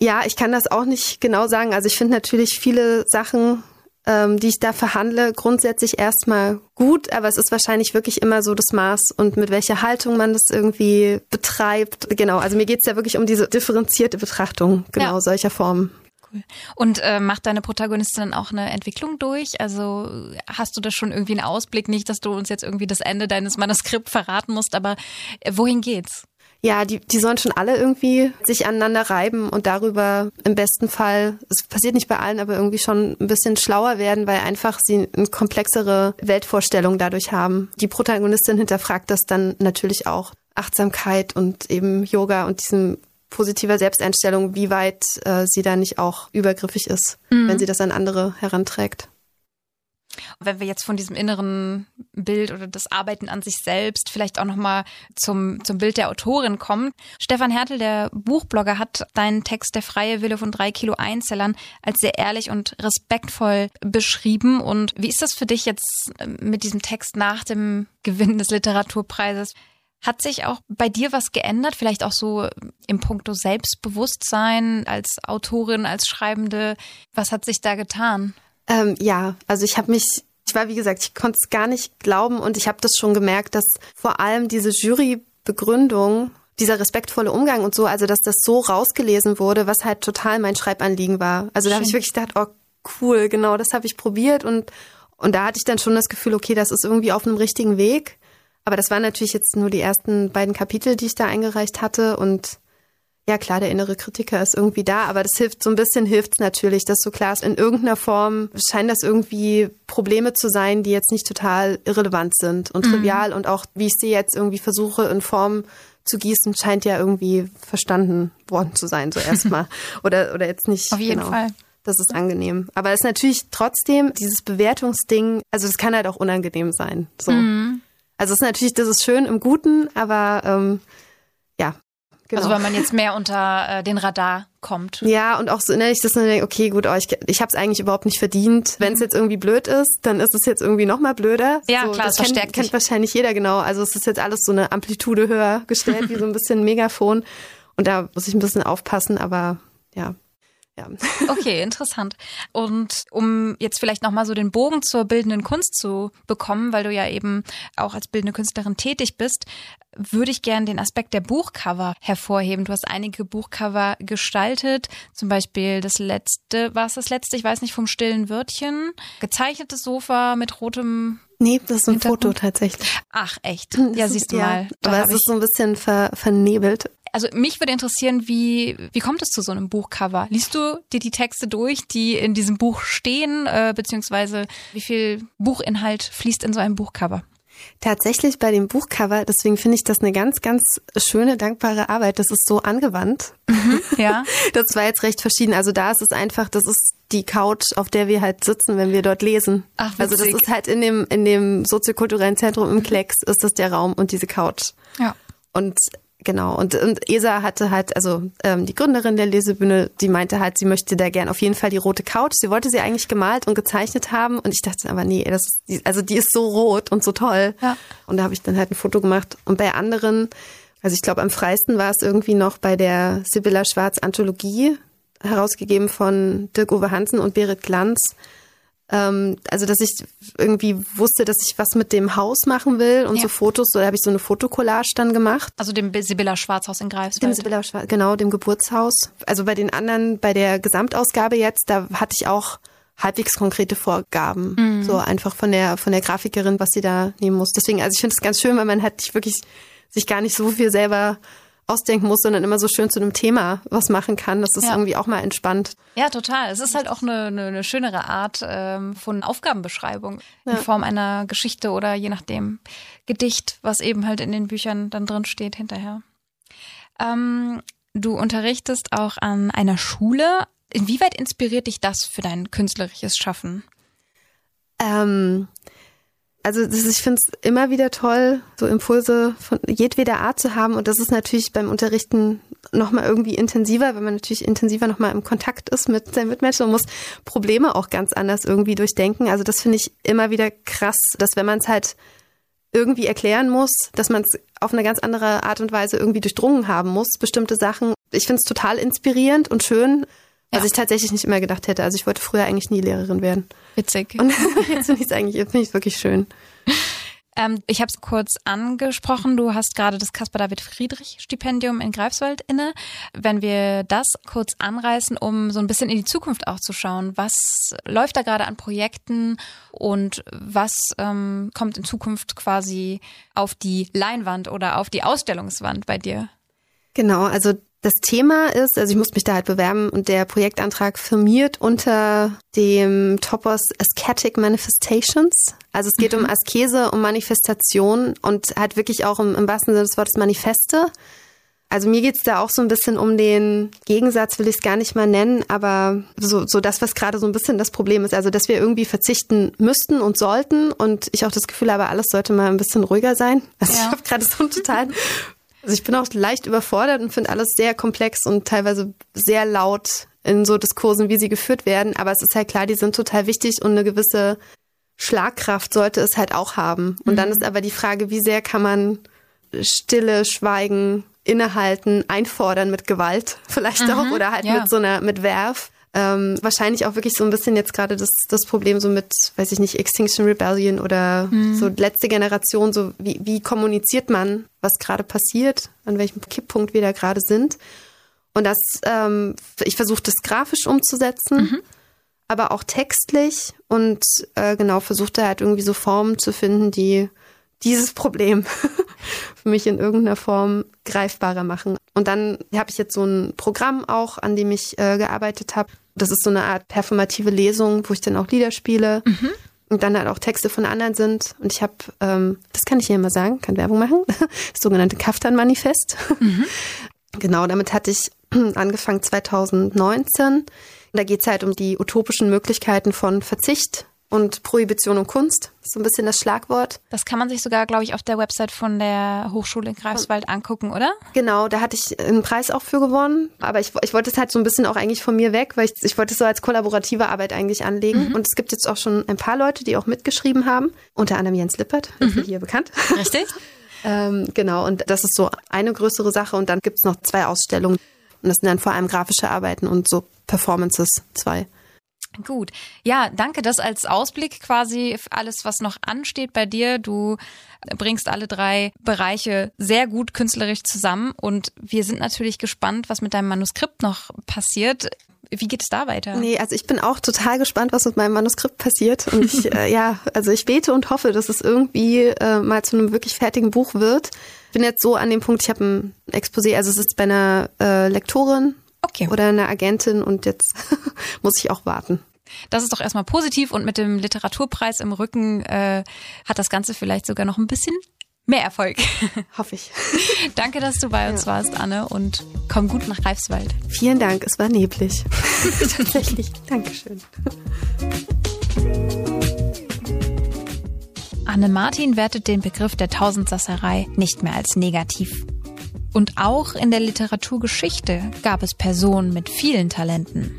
Ja, ich kann das auch nicht genau sagen. Also ich finde natürlich viele Sachen ähm, die ich da verhandle, grundsätzlich erstmal gut, aber es ist wahrscheinlich wirklich immer so das Maß und mit welcher Haltung man das irgendwie betreibt. Genau, also mir geht's ja wirklich um diese differenzierte Betrachtung genau ja. solcher Formen. Cool. Und äh, macht deine Protagonistin auch eine Entwicklung durch? Also hast du da schon irgendwie einen Ausblick? Nicht, dass du uns jetzt irgendwie das Ende deines Manuskripts verraten musst, aber äh, wohin geht's? Ja, die, die sollen schon alle irgendwie sich aneinander reiben und darüber im besten Fall, es passiert nicht bei allen, aber irgendwie schon ein bisschen schlauer werden, weil einfach sie eine komplexere Weltvorstellung dadurch haben. Die Protagonistin hinterfragt das dann natürlich auch. Achtsamkeit und eben Yoga und diesem positiver Selbsteinstellung, wie weit äh, sie da nicht auch übergriffig ist, mhm. wenn sie das an andere heranträgt. Wenn wir jetzt von diesem inneren Bild oder das Arbeiten an sich selbst vielleicht auch nochmal zum, zum Bild der Autorin kommen. Stefan Hertel, der Buchblogger, hat deinen Text Der freie Wille von drei Kilo Einzellern als sehr ehrlich und respektvoll beschrieben. Und wie ist das für dich jetzt mit diesem Text nach dem Gewinn des Literaturpreises? Hat sich auch bei dir was geändert? Vielleicht auch so im Punkto Selbstbewusstsein als Autorin, als Schreibende? Was hat sich da getan? Ähm, ja, also ich habe mich, ich war wie gesagt, ich konnte es gar nicht glauben und ich habe das schon gemerkt, dass vor allem diese Jurybegründung, dieser respektvolle Umgang und so, also dass das so rausgelesen wurde, was halt total mein Schreibanliegen war. Also da habe ich wirklich gedacht, oh cool, genau, das habe ich probiert und und da hatte ich dann schon das Gefühl, okay, das ist irgendwie auf einem richtigen Weg. Aber das waren natürlich jetzt nur die ersten beiden Kapitel, die ich da eingereicht hatte und ja klar, der innere Kritiker ist irgendwie da, aber das hilft, so ein bisschen hilft es natürlich, dass so klar ist, in irgendeiner Form scheinen das irgendwie Probleme zu sein, die jetzt nicht total irrelevant sind und mhm. trivial und auch, wie ich sie jetzt irgendwie versuche in Form zu gießen, scheint ja irgendwie verstanden worden zu sein, so erstmal. oder, oder jetzt nicht. Auf jeden genau. Fall. Das ist angenehm. Aber es ist natürlich trotzdem dieses Bewertungsding, also es kann halt auch unangenehm sein. So. Mhm. Also es ist natürlich, das ist schön im Guten, aber ähm, ja, Genau. Also wenn man jetzt mehr unter äh, den Radar kommt. Ja, und auch so, ne, ich das dann denke, okay, gut, oh, ich, ich habe es eigentlich überhaupt nicht verdient. Wenn es mhm. jetzt irgendwie blöd ist, dann ist es jetzt irgendwie noch mal blöder. Ja, so, klar, das, das kennt, kennt, kennt wahrscheinlich jeder genau. Also es ist jetzt alles so eine Amplitude höher gestellt, wie so ein bisschen Megafon. Und da muss ich ein bisschen aufpassen, aber ja, ja. Okay, interessant. Und um jetzt vielleicht nochmal so den Bogen zur bildenden Kunst zu bekommen, weil du ja eben auch als bildende Künstlerin tätig bist, würde ich gerne den Aspekt der Buchcover hervorheben. Du hast einige Buchcover gestaltet, zum Beispiel das letzte, war es das letzte, ich weiß nicht, vom stillen Wörtchen, gezeichnetes Sofa mit rotem Nee, das ist ein Foto tatsächlich. Ach, echt? Ja, siehst du ja, mal. aber es ist so ein bisschen ver, vernebelt also mich würde interessieren, wie, wie kommt es zu so einem Buchcover? Liest du dir die Texte durch, die in diesem Buch stehen, äh, beziehungsweise wie viel Buchinhalt fließt in so einem Buchcover? Tatsächlich bei dem Buchcover, deswegen finde ich das eine ganz, ganz schöne, dankbare Arbeit. Das ist so angewandt. Mhm, ja. Das war jetzt recht verschieden. Also da ist es einfach, das ist die Couch, auf der wir halt sitzen, wenn wir dort lesen. Ach, also das ist halt in dem, in dem soziokulturellen Zentrum im Klecks ist das der Raum und diese Couch. Ja. Und Genau, und, und Esa hatte halt, also ähm, die Gründerin der Lesebühne, die meinte halt, sie möchte da gern auf jeden Fall die rote Couch. Sie wollte sie eigentlich gemalt und gezeichnet haben und ich dachte aber, nee, das ist, also die ist so rot und so toll. Ja. Und da habe ich dann halt ein Foto gemacht. Und bei anderen, also ich glaube am freisten war es irgendwie noch bei der Sibylla Schwarz Anthologie, herausgegeben von Dirk-Uwe Hansen und Berit Glanz ähm, also dass ich irgendwie wusste, dass ich was mit dem Haus machen will und ja. so Fotos, so da habe ich so eine Fotokollage dann gemacht. Also dem Sibylla Schwarzhaus in Greifswald. Dem Sibylla Schwarz, genau, dem Geburtshaus. Also bei den anderen, bei der Gesamtausgabe jetzt, da hatte ich auch halbwegs konkrete Vorgaben, mhm. so einfach von der von der Grafikerin, was sie da nehmen muss. Deswegen, also ich finde es ganz schön, weil man halt wirklich sich gar nicht so viel selber ausdenken muss, sondern immer so schön zu einem Thema was machen kann. Das ist ja. irgendwie auch mal entspannt. Ja, total. Es ist halt auch eine, eine, eine schönere Art ähm, von Aufgabenbeschreibung ja. in Form einer Geschichte oder je nachdem Gedicht, was eben halt in den Büchern dann drin steht hinterher. Ähm, du unterrichtest auch an einer Schule. Inwieweit inspiriert dich das für dein künstlerisches Schaffen? Ähm, also ist, ich finde es immer wieder toll, so Impulse von jedweder Art zu haben. Und das ist natürlich beim Unterrichten nochmal irgendwie intensiver, wenn man natürlich intensiver nochmal im Kontakt ist mit seinen Mitmenschen und muss Probleme auch ganz anders irgendwie durchdenken. Also das finde ich immer wieder krass, dass wenn man es halt irgendwie erklären muss, dass man es auf eine ganz andere Art und Weise irgendwie durchdrungen haben muss, bestimmte Sachen. Ich finde es total inspirierend und schön, was ja. ich tatsächlich nicht immer gedacht hätte. Also ich wollte früher eigentlich nie Lehrerin werden. Witzig. Und jetzt finde ich es eigentlich, finde ich wirklich schön. Ähm, ich habe es kurz angesprochen. Du hast gerade das Caspar David Friedrich Stipendium in Greifswald inne. Wenn wir das kurz anreißen, um so ein bisschen in die Zukunft auch zu schauen, was läuft da gerade an Projekten und was ähm, kommt in Zukunft quasi auf die Leinwand oder auf die Ausstellungswand bei dir? Genau, also das Thema ist, also ich muss mich da halt bewerben und der Projektantrag firmiert unter dem Topos Ascetic Manifestations. Also es geht mhm. um Askese, um Manifestation und halt wirklich auch im, im wahrsten Sinne des Wortes Manifeste. Also mir geht's da auch so ein bisschen um den Gegensatz, will ich es gar nicht mal nennen, aber so, so das, was gerade so ein bisschen das Problem ist. Also dass wir irgendwie verzichten müssten und sollten und ich auch das Gefühl habe, alles sollte mal ein bisschen ruhiger sein. Also ja. ich habe gerade so einen totalen also ich bin auch leicht überfordert und finde alles sehr komplex und teilweise sehr laut in so Diskursen, wie sie geführt werden. Aber es ist halt klar, die sind total wichtig und eine gewisse Schlagkraft sollte es halt auch haben. Und mhm. dann ist aber die Frage, wie sehr kann man Stille, Schweigen, Innehalten, einfordern mit Gewalt vielleicht mhm, auch oder halt ja. mit so einer, mit Werf. Ähm, wahrscheinlich auch wirklich so ein bisschen jetzt gerade das, das Problem so mit, weiß ich nicht, Extinction Rebellion oder mhm. so letzte Generation, so wie, wie kommuniziert man, was gerade passiert, an welchem Kipppunkt wir da gerade sind. Und das, ähm, ich versuche das grafisch umzusetzen, mhm. aber auch textlich und äh, genau versuche halt irgendwie so Formen zu finden, die dieses Problem für mich in irgendeiner Form greifbarer machen. Und dann habe ich jetzt so ein Programm auch, an dem ich äh, gearbeitet habe. Das ist so eine Art performative Lesung, wo ich dann auch Lieder spiele. Mhm. Und dann halt auch Texte von anderen sind. Und ich habe, ähm, das kann ich hier immer sagen, kann Werbung machen, das sogenannte Kaftan-Manifest. Mhm. Genau, damit hatte ich angefangen 2019. Und da geht es halt um die utopischen Möglichkeiten von Verzicht und Prohibition und Kunst. So ein bisschen das Schlagwort. Das kann man sich sogar, glaube ich, auf der Website von der Hochschule in Greifswald angucken, oder? Genau, da hatte ich einen Preis auch für gewonnen. Aber ich, ich wollte es halt so ein bisschen auch eigentlich von mir weg, weil ich, ich wollte es so als kollaborative Arbeit eigentlich anlegen. Mhm. Und es gibt jetzt auch schon ein paar Leute, die auch mitgeschrieben haben. Unter anderem Jens Lippert, mhm. hier bekannt. Richtig. ähm, genau, und das ist so eine größere Sache. Und dann gibt es noch zwei Ausstellungen. Und das sind dann vor allem grafische Arbeiten und so Performances, zwei. Gut. Ja, danke. Das als Ausblick quasi alles, was noch ansteht bei dir. Du bringst alle drei Bereiche sehr gut künstlerisch zusammen und wir sind natürlich gespannt, was mit deinem Manuskript noch passiert. Wie geht es da weiter? Nee, also ich bin auch total gespannt, was mit meinem Manuskript passiert. Und ich, äh, ja, also ich bete und hoffe, dass es irgendwie äh, mal zu einem wirklich fertigen Buch wird. Ich bin jetzt so an dem Punkt, ich habe ein Exposé, also es ist bei einer äh, Lektorin Okay. Oder eine Agentin und jetzt muss ich auch warten. Das ist doch erstmal positiv und mit dem Literaturpreis im Rücken äh, hat das Ganze vielleicht sogar noch ein bisschen mehr Erfolg. Hoffe ich. Danke, dass du bei uns ja. warst, Anne, und komm gut nach Greifswald. Vielen Dank, es war neblig. Tatsächlich. Dankeschön. Anne Martin wertet den Begriff der Tausendsasserei nicht mehr als negativ. Und auch in der Literaturgeschichte gab es Personen mit vielen Talenten.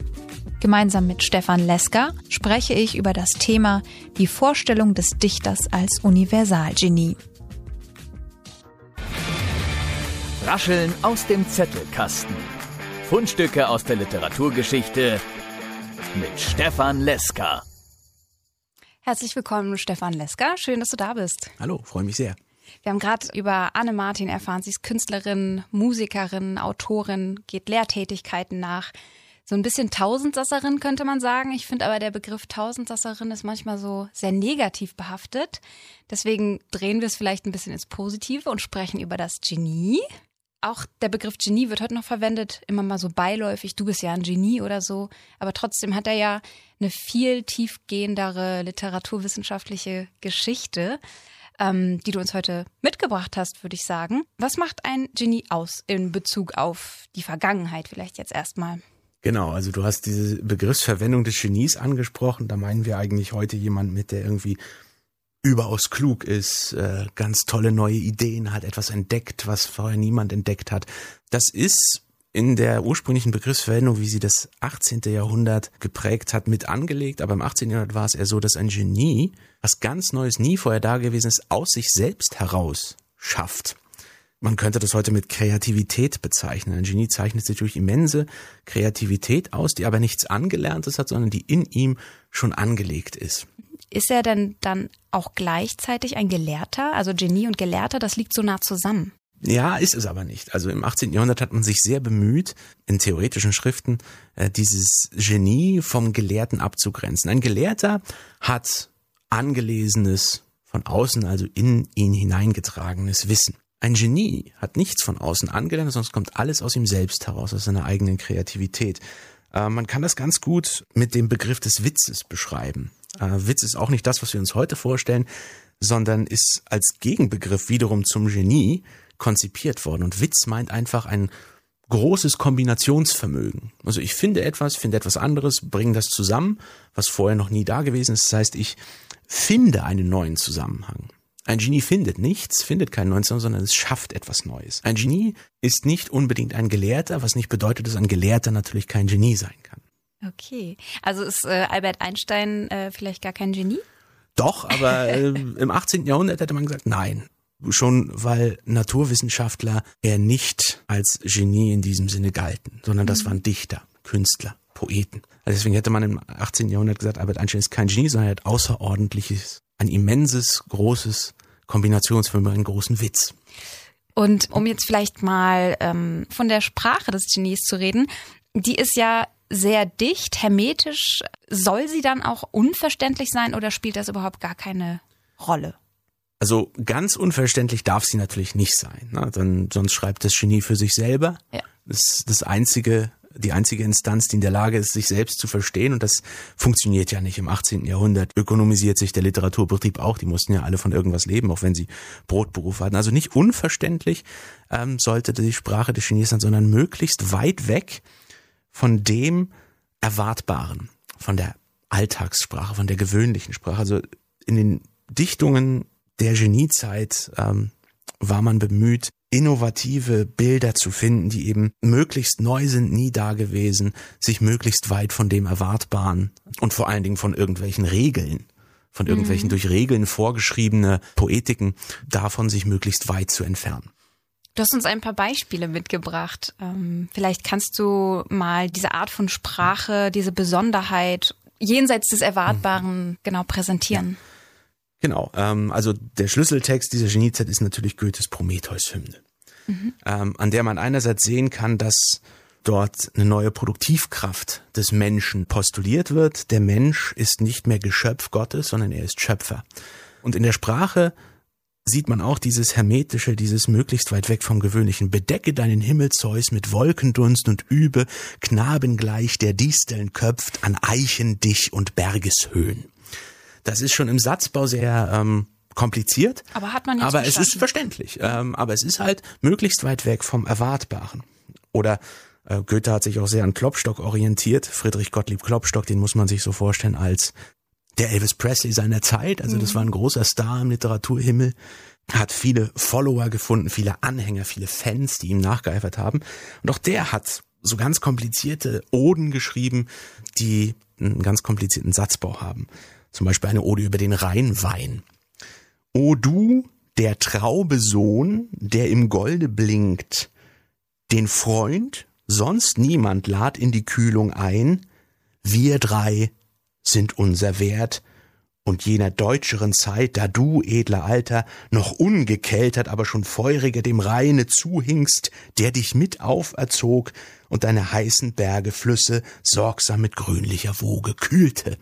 Gemeinsam mit Stefan Lesker spreche ich über das Thema die Vorstellung des Dichters als Universalgenie. Rascheln aus dem Zettelkasten. Fundstücke aus der Literaturgeschichte mit Stefan Lesker. Herzlich willkommen, Stefan Lesker. Schön, dass du da bist. Hallo, freue mich sehr. Wir haben gerade über Anne Martin erfahren. Sie ist Künstlerin, Musikerin, Autorin, geht Lehrtätigkeiten nach so ein bisschen Tausendsasserin könnte man sagen. Ich finde aber der Begriff Tausendsasserin ist manchmal so sehr negativ behaftet. Deswegen drehen wir es vielleicht ein bisschen ins Positive und sprechen über das Genie. Auch der Begriff Genie wird heute noch verwendet, immer mal so beiläufig. Du bist ja ein Genie oder so. Aber trotzdem hat er ja eine viel tiefgehendere literaturwissenschaftliche Geschichte, ähm, die du uns heute mitgebracht hast, würde ich sagen. Was macht ein Genie aus in Bezug auf die Vergangenheit vielleicht jetzt erstmal? Genau, also du hast diese Begriffsverwendung des Genies angesprochen. Da meinen wir eigentlich heute jemand mit, der irgendwie überaus klug ist, äh, ganz tolle neue Ideen hat, etwas entdeckt, was vorher niemand entdeckt hat. Das ist in der ursprünglichen Begriffsverwendung, wie sie das 18. Jahrhundert geprägt hat, mit angelegt. Aber im 18. Jahrhundert war es eher so, dass ein Genie, was ganz Neues, nie vorher dagewesenes, aus sich selbst heraus schafft. Man könnte das heute mit Kreativität bezeichnen. Ein Genie zeichnet sich durch immense Kreativität aus, die aber nichts Angelerntes hat, sondern die in ihm schon angelegt ist. Ist er denn dann auch gleichzeitig ein Gelehrter? Also Genie und Gelehrter, das liegt so nah zusammen. Ja, ist es aber nicht. Also im 18. Jahrhundert hat man sich sehr bemüht, in theoretischen Schriften äh, dieses Genie vom Gelehrten abzugrenzen. Ein Gelehrter hat angelesenes, von außen also in ihn hineingetragenes Wissen. Ein Genie hat nichts von außen angelernt, es kommt alles aus ihm selbst heraus, aus seiner eigenen Kreativität. Äh, man kann das ganz gut mit dem Begriff des Witzes beschreiben. Äh, Witz ist auch nicht das, was wir uns heute vorstellen, sondern ist als Gegenbegriff wiederum zum Genie konzipiert worden. Und Witz meint einfach ein großes Kombinationsvermögen. Also ich finde etwas, finde etwas anderes, bringe das zusammen, was vorher noch nie da gewesen ist. Das heißt, ich finde einen neuen Zusammenhang. Ein Genie findet nichts, findet keinen neuen sondern es schafft etwas Neues. Ein Genie ist nicht unbedingt ein Gelehrter, was nicht bedeutet, dass ein Gelehrter natürlich kein Genie sein kann. Okay, also ist äh, Albert Einstein äh, vielleicht gar kein Genie? Doch, aber äh, im 18. Jahrhundert hätte man gesagt, nein. Schon weil Naturwissenschaftler eher nicht als Genie in diesem Sinne galten, sondern das mhm. waren Dichter, Künstler, Poeten. Also deswegen hätte man im 18. Jahrhundert gesagt, Albert Einstein ist kein Genie, sondern er hat außerordentliches, ein immenses, großes Kombinationsfilme einen großen Witz. Und um jetzt vielleicht mal ähm, von der Sprache des Genies zu reden, die ist ja sehr dicht, hermetisch. Soll sie dann auch unverständlich sein oder spielt das überhaupt gar keine Rolle? Also ganz unverständlich darf sie natürlich nicht sein. Ne? Dann, sonst schreibt das Genie für sich selber. Ja. Das ist das einzige die einzige Instanz, die in der Lage ist, sich selbst zu verstehen. Und das funktioniert ja nicht im 18. Jahrhundert. Ökonomisiert sich der Literaturbetrieb auch. Die mussten ja alle von irgendwas leben, auch wenn sie Brotberuf hatten. Also nicht unverständlich ähm, sollte die Sprache des Chinesen sein, sondern möglichst weit weg von dem Erwartbaren, von der Alltagssprache, von der gewöhnlichen Sprache. Also in den Dichtungen der Geniezeit ähm, war man bemüht, innovative Bilder zu finden, die eben möglichst neu sind, nie da gewesen, sich möglichst weit von dem Erwartbaren und vor allen Dingen von irgendwelchen Regeln, von irgendwelchen mhm. durch Regeln vorgeschriebene Poetiken, davon sich möglichst weit zu entfernen. Du hast uns ein paar Beispiele mitgebracht. Ähm, vielleicht kannst du mal diese Art von Sprache, diese Besonderheit jenseits des Erwartbaren mhm. genau präsentieren. Ja. Genau, ähm, also der Schlüsseltext dieser Geniezeit ist natürlich Goethes Prometheus-Hymne, mhm. ähm, an der man einerseits sehen kann, dass dort eine neue Produktivkraft des Menschen postuliert wird. Der Mensch ist nicht mehr Geschöpf Gottes, sondern er ist Schöpfer. Und in der Sprache sieht man auch dieses Hermetische, dieses möglichst weit weg vom Gewöhnlichen. Bedecke deinen Himmel, Zeus, mit Wolkendunst und übe, knabengleich der Disteln köpft, an Eichen dich und Bergeshöhen. Das ist schon im Satzbau sehr ähm, kompliziert. Aber hat man jetzt Aber es ist verständlich. Ähm, aber es ist halt möglichst weit weg vom Erwartbaren. Oder äh, Goethe hat sich auch sehr an Klopstock orientiert. Friedrich Gottlieb Klopstock, den muss man sich so vorstellen als der Elvis Presley seiner Zeit. Also das mhm. war ein großer Star im Literaturhimmel. hat viele Follower gefunden, viele Anhänger, viele Fans, die ihm nachgeeifert haben. Und auch der hat so ganz komplizierte Oden geschrieben, die einen ganz komplizierten Satzbau haben. Zum Beispiel eine Ode über den Rheinwein. O du, der Traube Sohn, der im Golde blinkt, den Freund, sonst niemand lad in die Kühlung ein, wir drei sind unser Wert, und jener deutscheren Zeit, da du, edler Alter, noch ungekeltert, aber schon feuriger dem Rheine zuhingst, der dich mit auferzog und deine heißen Berge, Flüsse sorgsam mit grünlicher Woge kühlte.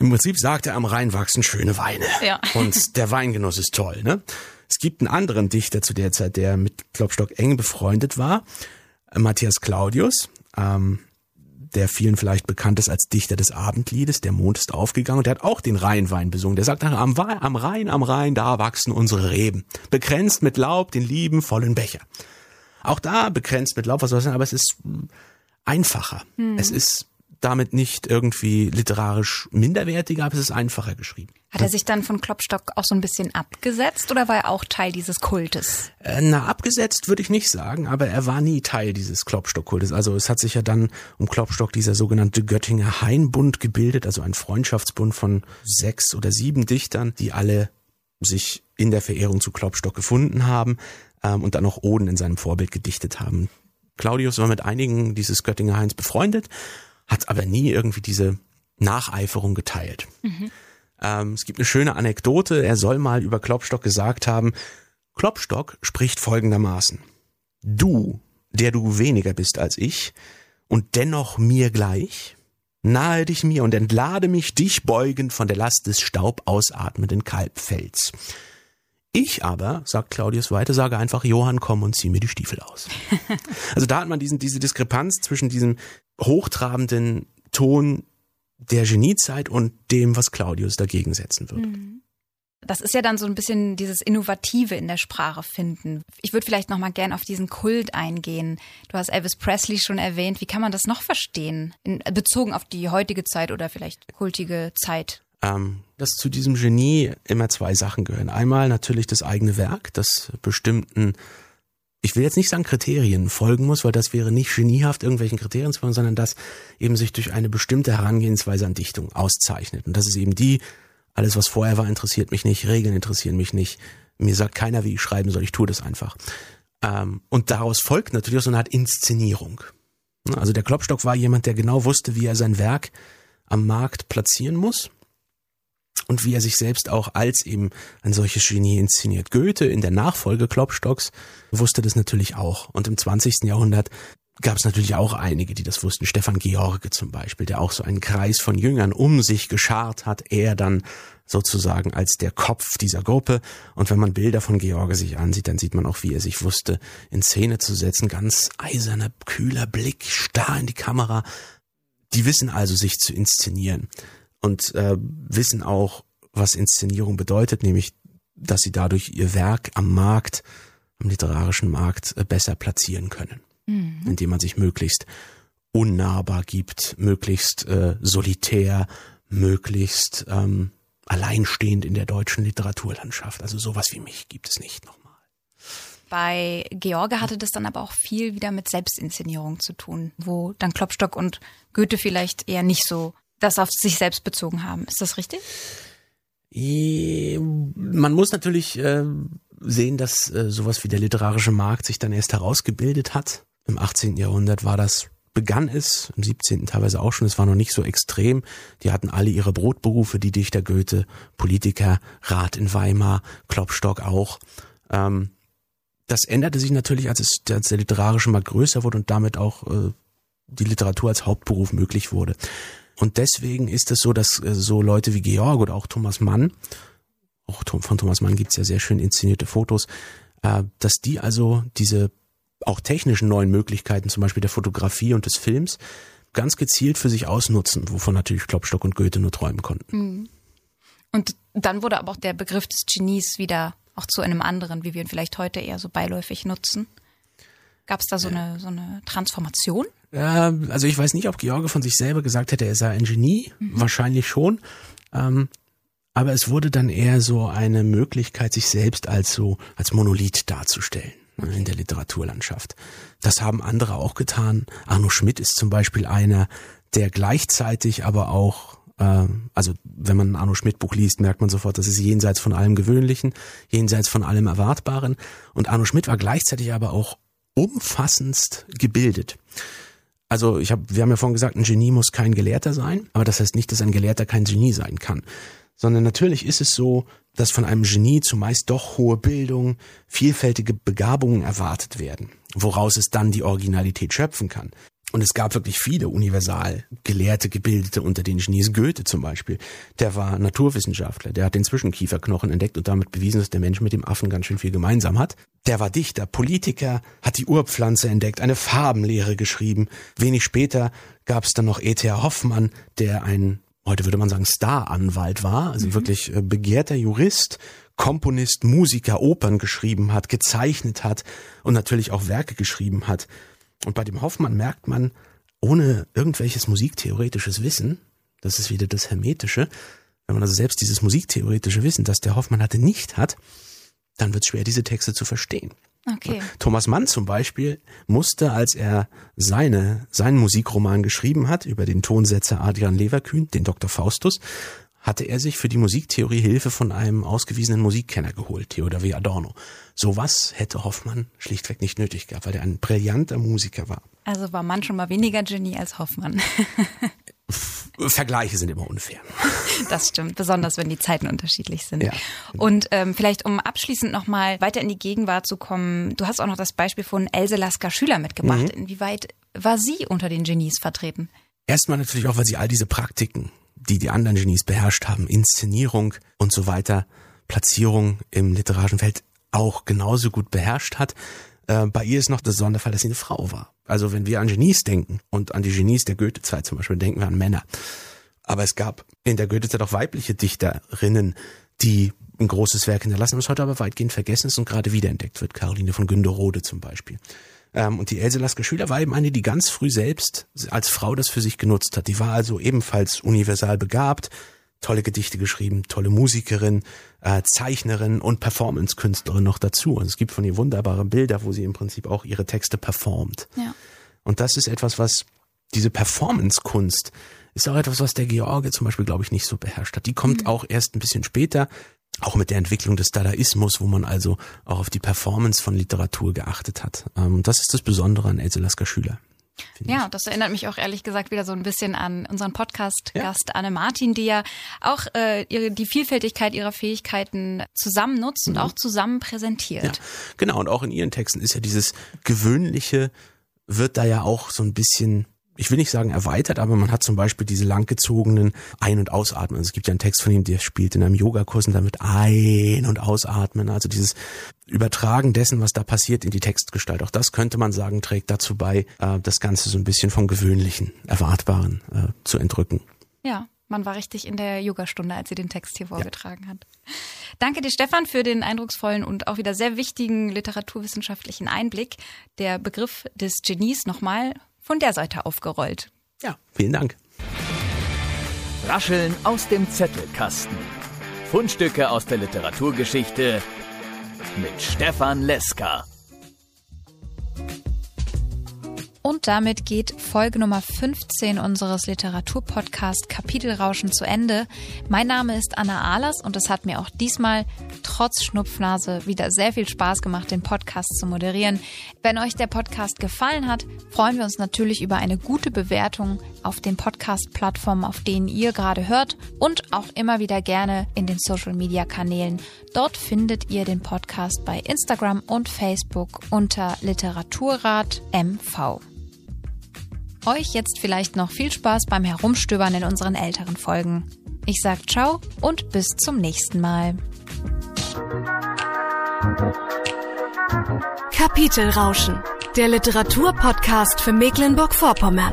Im Prinzip sagt er, am Rhein wachsen schöne Weine. Ja. Und der Weingenuss ist toll, ne? Es gibt einen anderen Dichter zu der Zeit, der mit Klopstock eng befreundet war, Matthias Claudius. Ähm, der vielen vielleicht bekannt ist als Dichter des Abendliedes, der Mond ist aufgegangen und der hat auch den Rheinwein besungen. Der sagt, am, am Rhein, am Rhein, da wachsen unsere Reben, begrenzt mit Laub den lieben vollen Becher. Auch da begrenzt mit Laub, was soll das sein, aber es ist einfacher. Hm. Es ist damit nicht irgendwie literarisch minderwertiger, aber es ist einfacher geschrieben. Hat er sich dann von Klopstock auch so ein bisschen abgesetzt oder war er auch Teil dieses Kultes? Äh, na, abgesetzt würde ich nicht sagen, aber er war nie Teil dieses Klopstock-Kultes. Also es hat sich ja dann um Klopstock dieser sogenannte Göttinger Hainbund gebildet, also ein Freundschaftsbund von sechs oder sieben Dichtern, die alle sich in der Verehrung zu Klopstock gefunden haben ähm, und dann auch Oden in seinem Vorbild gedichtet haben. Claudius war mit einigen dieses Göttinger Hains befreundet, hat aber nie irgendwie diese Nacheiferung geteilt. Mhm. Ähm, es gibt eine schöne Anekdote. Er soll mal über Klopstock gesagt haben, Klopstock spricht folgendermaßen. Du, der du weniger bist als ich und dennoch mir gleich, nahe dich mir und entlade mich dich beugend von der Last des Staub ausatmenden Kalbfells. Ich aber, sagt Claudius weiter, sage einfach, Johann, komm und zieh mir die Stiefel aus. also da hat man diesen, diese Diskrepanz zwischen diesem hochtrabenden Ton der Geniezeit und dem, was Claudius dagegen setzen wird. Mhm. Das ist ja dann so ein bisschen dieses Innovative in der Sprache finden. Ich würde vielleicht noch mal gern auf diesen Kult eingehen. Du hast Elvis Presley schon erwähnt. Wie kann man das noch verstehen? In, bezogen auf die heutige Zeit oder vielleicht kultige Zeit? Ähm, dass zu diesem Genie immer zwei Sachen gehören. Einmal natürlich das eigene Werk, das bestimmten ich will jetzt nicht sagen Kriterien folgen muss, weil das wäre nicht geniehaft, irgendwelchen Kriterien zu folgen, sondern das eben sich durch eine bestimmte Herangehensweise an Dichtung auszeichnet. Und das ist eben die, alles was vorher war, interessiert mich nicht, Regeln interessieren mich nicht, mir sagt keiner, wie ich schreiben soll, ich tue das einfach. Ähm, und daraus folgt natürlich auch so eine Art Inszenierung. Also der Klopstock war jemand, der genau wusste, wie er sein Werk am Markt platzieren muss und wie er sich selbst auch als eben ein solches Genie inszeniert. Goethe in der Nachfolge Klopstocks wusste das natürlich auch. Und im 20. Jahrhundert gab es natürlich auch einige, die das wussten. Stefan George zum Beispiel, der auch so einen Kreis von Jüngern um sich geschart hat. Er dann sozusagen als der Kopf dieser Gruppe. Und wenn man Bilder von George sich ansieht, dann sieht man auch, wie er sich wusste, in Szene zu setzen. Ganz eiserner, kühler Blick, starr in die Kamera. Die wissen also, sich zu inszenieren und äh, wissen auch, was Inszenierung bedeutet, nämlich, dass sie dadurch ihr Werk am Markt, am literarischen Markt äh, besser platzieren können, mhm. indem man sich möglichst unnahbar gibt, möglichst äh, solitär, möglichst ähm, alleinstehend in der deutschen Literaturlandschaft. Also sowas wie mich gibt es nicht nochmal. Bei George hatte das dann aber auch viel wieder mit Selbstinszenierung zu tun, wo dann Klopstock und Goethe vielleicht eher nicht so das auf sich selbst bezogen haben. Ist das richtig? Man muss natürlich äh, sehen, dass äh, sowas wie der literarische Markt sich dann erst herausgebildet hat. Im 18. Jahrhundert war das begann es, im 17. teilweise auch schon, es war noch nicht so extrem. Die hatten alle ihre Brotberufe, die Dichter Goethe, Politiker, Rat in Weimar, Klopstock auch. Ähm, das änderte sich natürlich, als, es, als der literarische Markt größer wurde und damit auch äh, die Literatur als Hauptberuf möglich wurde. Und deswegen ist es so, dass äh, so Leute wie Georg oder auch Thomas Mann, auch von Thomas Mann gibt's ja sehr schön inszenierte Fotos, äh, dass die also diese auch technischen neuen Möglichkeiten, zum Beispiel der Fotografie und des Films, ganz gezielt für sich ausnutzen, wovon natürlich Klopstock und Goethe nur träumen konnten. Mhm. Und dann wurde aber auch der Begriff des Genies wieder auch zu einem anderen, wie wir ihn vielleicht heute eher so beiläufig nutzen. Gab es da so eine, so eine Transformation? Ja, also ich weiß nicht, ob George von sich selber gesagt hätte, er sei ein Genie. Mhm. Wahrscheinlich schon. Ähm, aber es wurde dann eher so eine Möglichkeit, sich selbst als so, als Monolith darzustellen ne, in der Literaturlandschaft. Das haben andere auch getan. Arno Schmidt ist zum Beispiel einer, der gleichzeitig aber auch äh, also wenn man ein Arno Schmidt Buch liest, merkt man sofort, das ist jenseits von allem Gewöhnlichen, jenseits von allem Erwartbaren. Und Arno Schmidt war gleichzeitig aber auch umfassendst gebildet. Also ich habe, wir haben ja vorhin gesagt, ein Genie muss kein Gelehrter sein, aber das heißt nicht, dass ein Gelehrter kein Genie sein kann. Sondern natürlich ist es so, dass von einem Genie zumeist doch hohe Bildung, vielfältige Begabungen erwartet werden, woraus es dann die Originalität schöpfen kann. Und es gab wirklich viele universal gelehrte Gebildete unter den Genies. Goethe zum Beispiel, der war Naturwissenschaftler, der hat den Zwischenkieferknochen entdeckt und damit bewiesen, dass der Mensch mit dem Affen ganz schön viel gemeinsam hat. Der war Dichter, Politiker, hat die Urpflanze entdeckt, eine Farbenlehre geschrieben. Wenig später gab es dann noch E.T.A. Hoffmann, der ein, heute würde man sagen, Staranwalt war, also mhm. wirklich äh, begehrter Jurist, Komponist, Musiker, Opern geschrieben hat, gezeichnet hat und natürlich auch Werke geschrieben hat. Und bei dem Hoffmann merkt man, ohne irgendwelches musiktheoretisches Wissen, das ist wieder das Hermetische, wenn man also selbst dieses musiktheoretische Wissen, das der Hoffmann hatte, nicht hat, dann wird es schwer, diese Texte zu verstehen. Okay. Thomas Mann zum Beispiel musste, als er seine, seinen Musikroman geschrieben hat über den Tonsetzer Adrian Leverkühn, den Dr. Faustus, hatte er sich für die Musiktheorie Hilfe von einem ausgewiesenen Musikkenner geholt, Theodor W. Adorno. Sowas hätte Hoffmann schlichtweg nicht nötig gehabt, weil er ein brillanter Musiker war. Also war Mann schon mal weniger Genie als Hoffmann. Vergleiche sind immer unfair. Das stimmt, besonders wenn die Zeiten unterschiedlich sind. Ja. Und ähm, vielleicht um abschließend nochmal weiter in die Gegenwart zu kommen, du hast auch noch das Beispiel von Else Lasker Schüler mitgebracht. Mhm. Inwieweit war sie unter den Genies vertreten? Erstmal natürlich auch, weil sie all diese Praktiken die die anderen Genies beherrscht haben, Inszenierung und so weiter, Platzierung im literarischen Feld auch genauso gut beherrscht hat. Äh, bei ihr ist noch der Sonderfall, dass sie eine Frau war. Also wenn wir an Genies denken und an die Genies der Goethe-Zeit zum Beispiel, denken wir an Männer. Aber es gab in der Goethe-Zeit auch weibliche Dichterinnen, die ein großes Werk hinterlassen, was heute aber weitgehend vergessen ist und gerade wiederentdeckt wird. Caroline von Günderode zum Beispiel. Ähm, und die Else Lasker Schüler war eben eine, die ganz früh selbst als Frau das für sich genutzt hat. Die war also ebenfalls universal begabt, tolle Gedichte geschrieben, tolle Musikerin, äh, Zeichnerin und Performance-Künstlerin noch dazu. Und es gibt von ihr wunderbare Bilder, wo sie im Prinzip auch ihre Texte performt. Ja. Und das ist etwas, was diese Performance-Kunst ist auch etwas, was der George zum Beispiel, glaube ich, nicht so beherrscht hat. Die kommt mhm. auch erst ein bisschen später, auch mit der Entwicklung des Dadaismus, wo man also auch auf die Performance von Literatur geachtet hat. Ähm, das ist das Besondere an Else Lasker Schüler. Ja, ich. das erinnert mich auch ehrlich gesagt wieder so ein bisschen an unseren Podcast-Gast ja. Anne Martin, die ja auch äh, ihre, die Vielfältigkeit ihrer Fähigkeiten zusammen nutzt mhm. und auch zusammen präsentiert. Ja, genau, und auch in ihren Texten ist ja dieses Gewöhnliche, wird da ja auch so ein bisschen ich will nicht sagen erweitert, aber man hat zum Beispiel diese langgezogenen Ein- und Ausatmen. Also es gibt ja einen Text von ihm, der spielt in einem Yogakurs und damit Ein- und Ausatmen. Also dieses Übertragen dessen, was da passiert, in die Textgestalt. Auch das könnte man sagen, trägt dazu bei, äh, das Ganze so ein bisschen vom Gewöhnlichen, Erwartbaren äh, zu entrücken. Ja, man war richtig in der Yogastunde, als sie den Text hier vorgetragen ja. hat. Danke dir, Stefan, für den eindrucksvollen und auch wieder sehr wichtigen literaturwissenschaftlichen Einblick. Der Begriff des Genies nochmal von der Seite aufgerollt. Ja, vielen Dank. Rascheln aus dem Zettelkasten. Fundstücke aus der Literaturgeschichte mit Stefan Leska. Und damit geht Folge Nummer 15 unseres Literaturpodcast Kapitelrauschen zu Ende. Mein Name ist Anna Ahlers und es hat mir auch diesmal trotz Schnupfnase wieder sehr viel Spaß gemacht, den Podcast zu moderieren. Wenn euch der Podcast gefallen hat, freuen wir uns natürlich über eine gute Bewertung auf den Podcast-Plattformen, auf denen ihr gerade hört und auch immer wieder gerne in den Social-Media-Kanälen. Dort findet ihr den Podcast bei Instagram und Facebook unter Literaturrat MV. Euch jetzt vielleicht noch viel Spaß beim Herumstöbern in unseren älteren Folgen. Ich sage ciao und bis zum nächsten Mal. Kapitelrauschen, der Literaturpodcast für Mecklenburg-Vorpommern.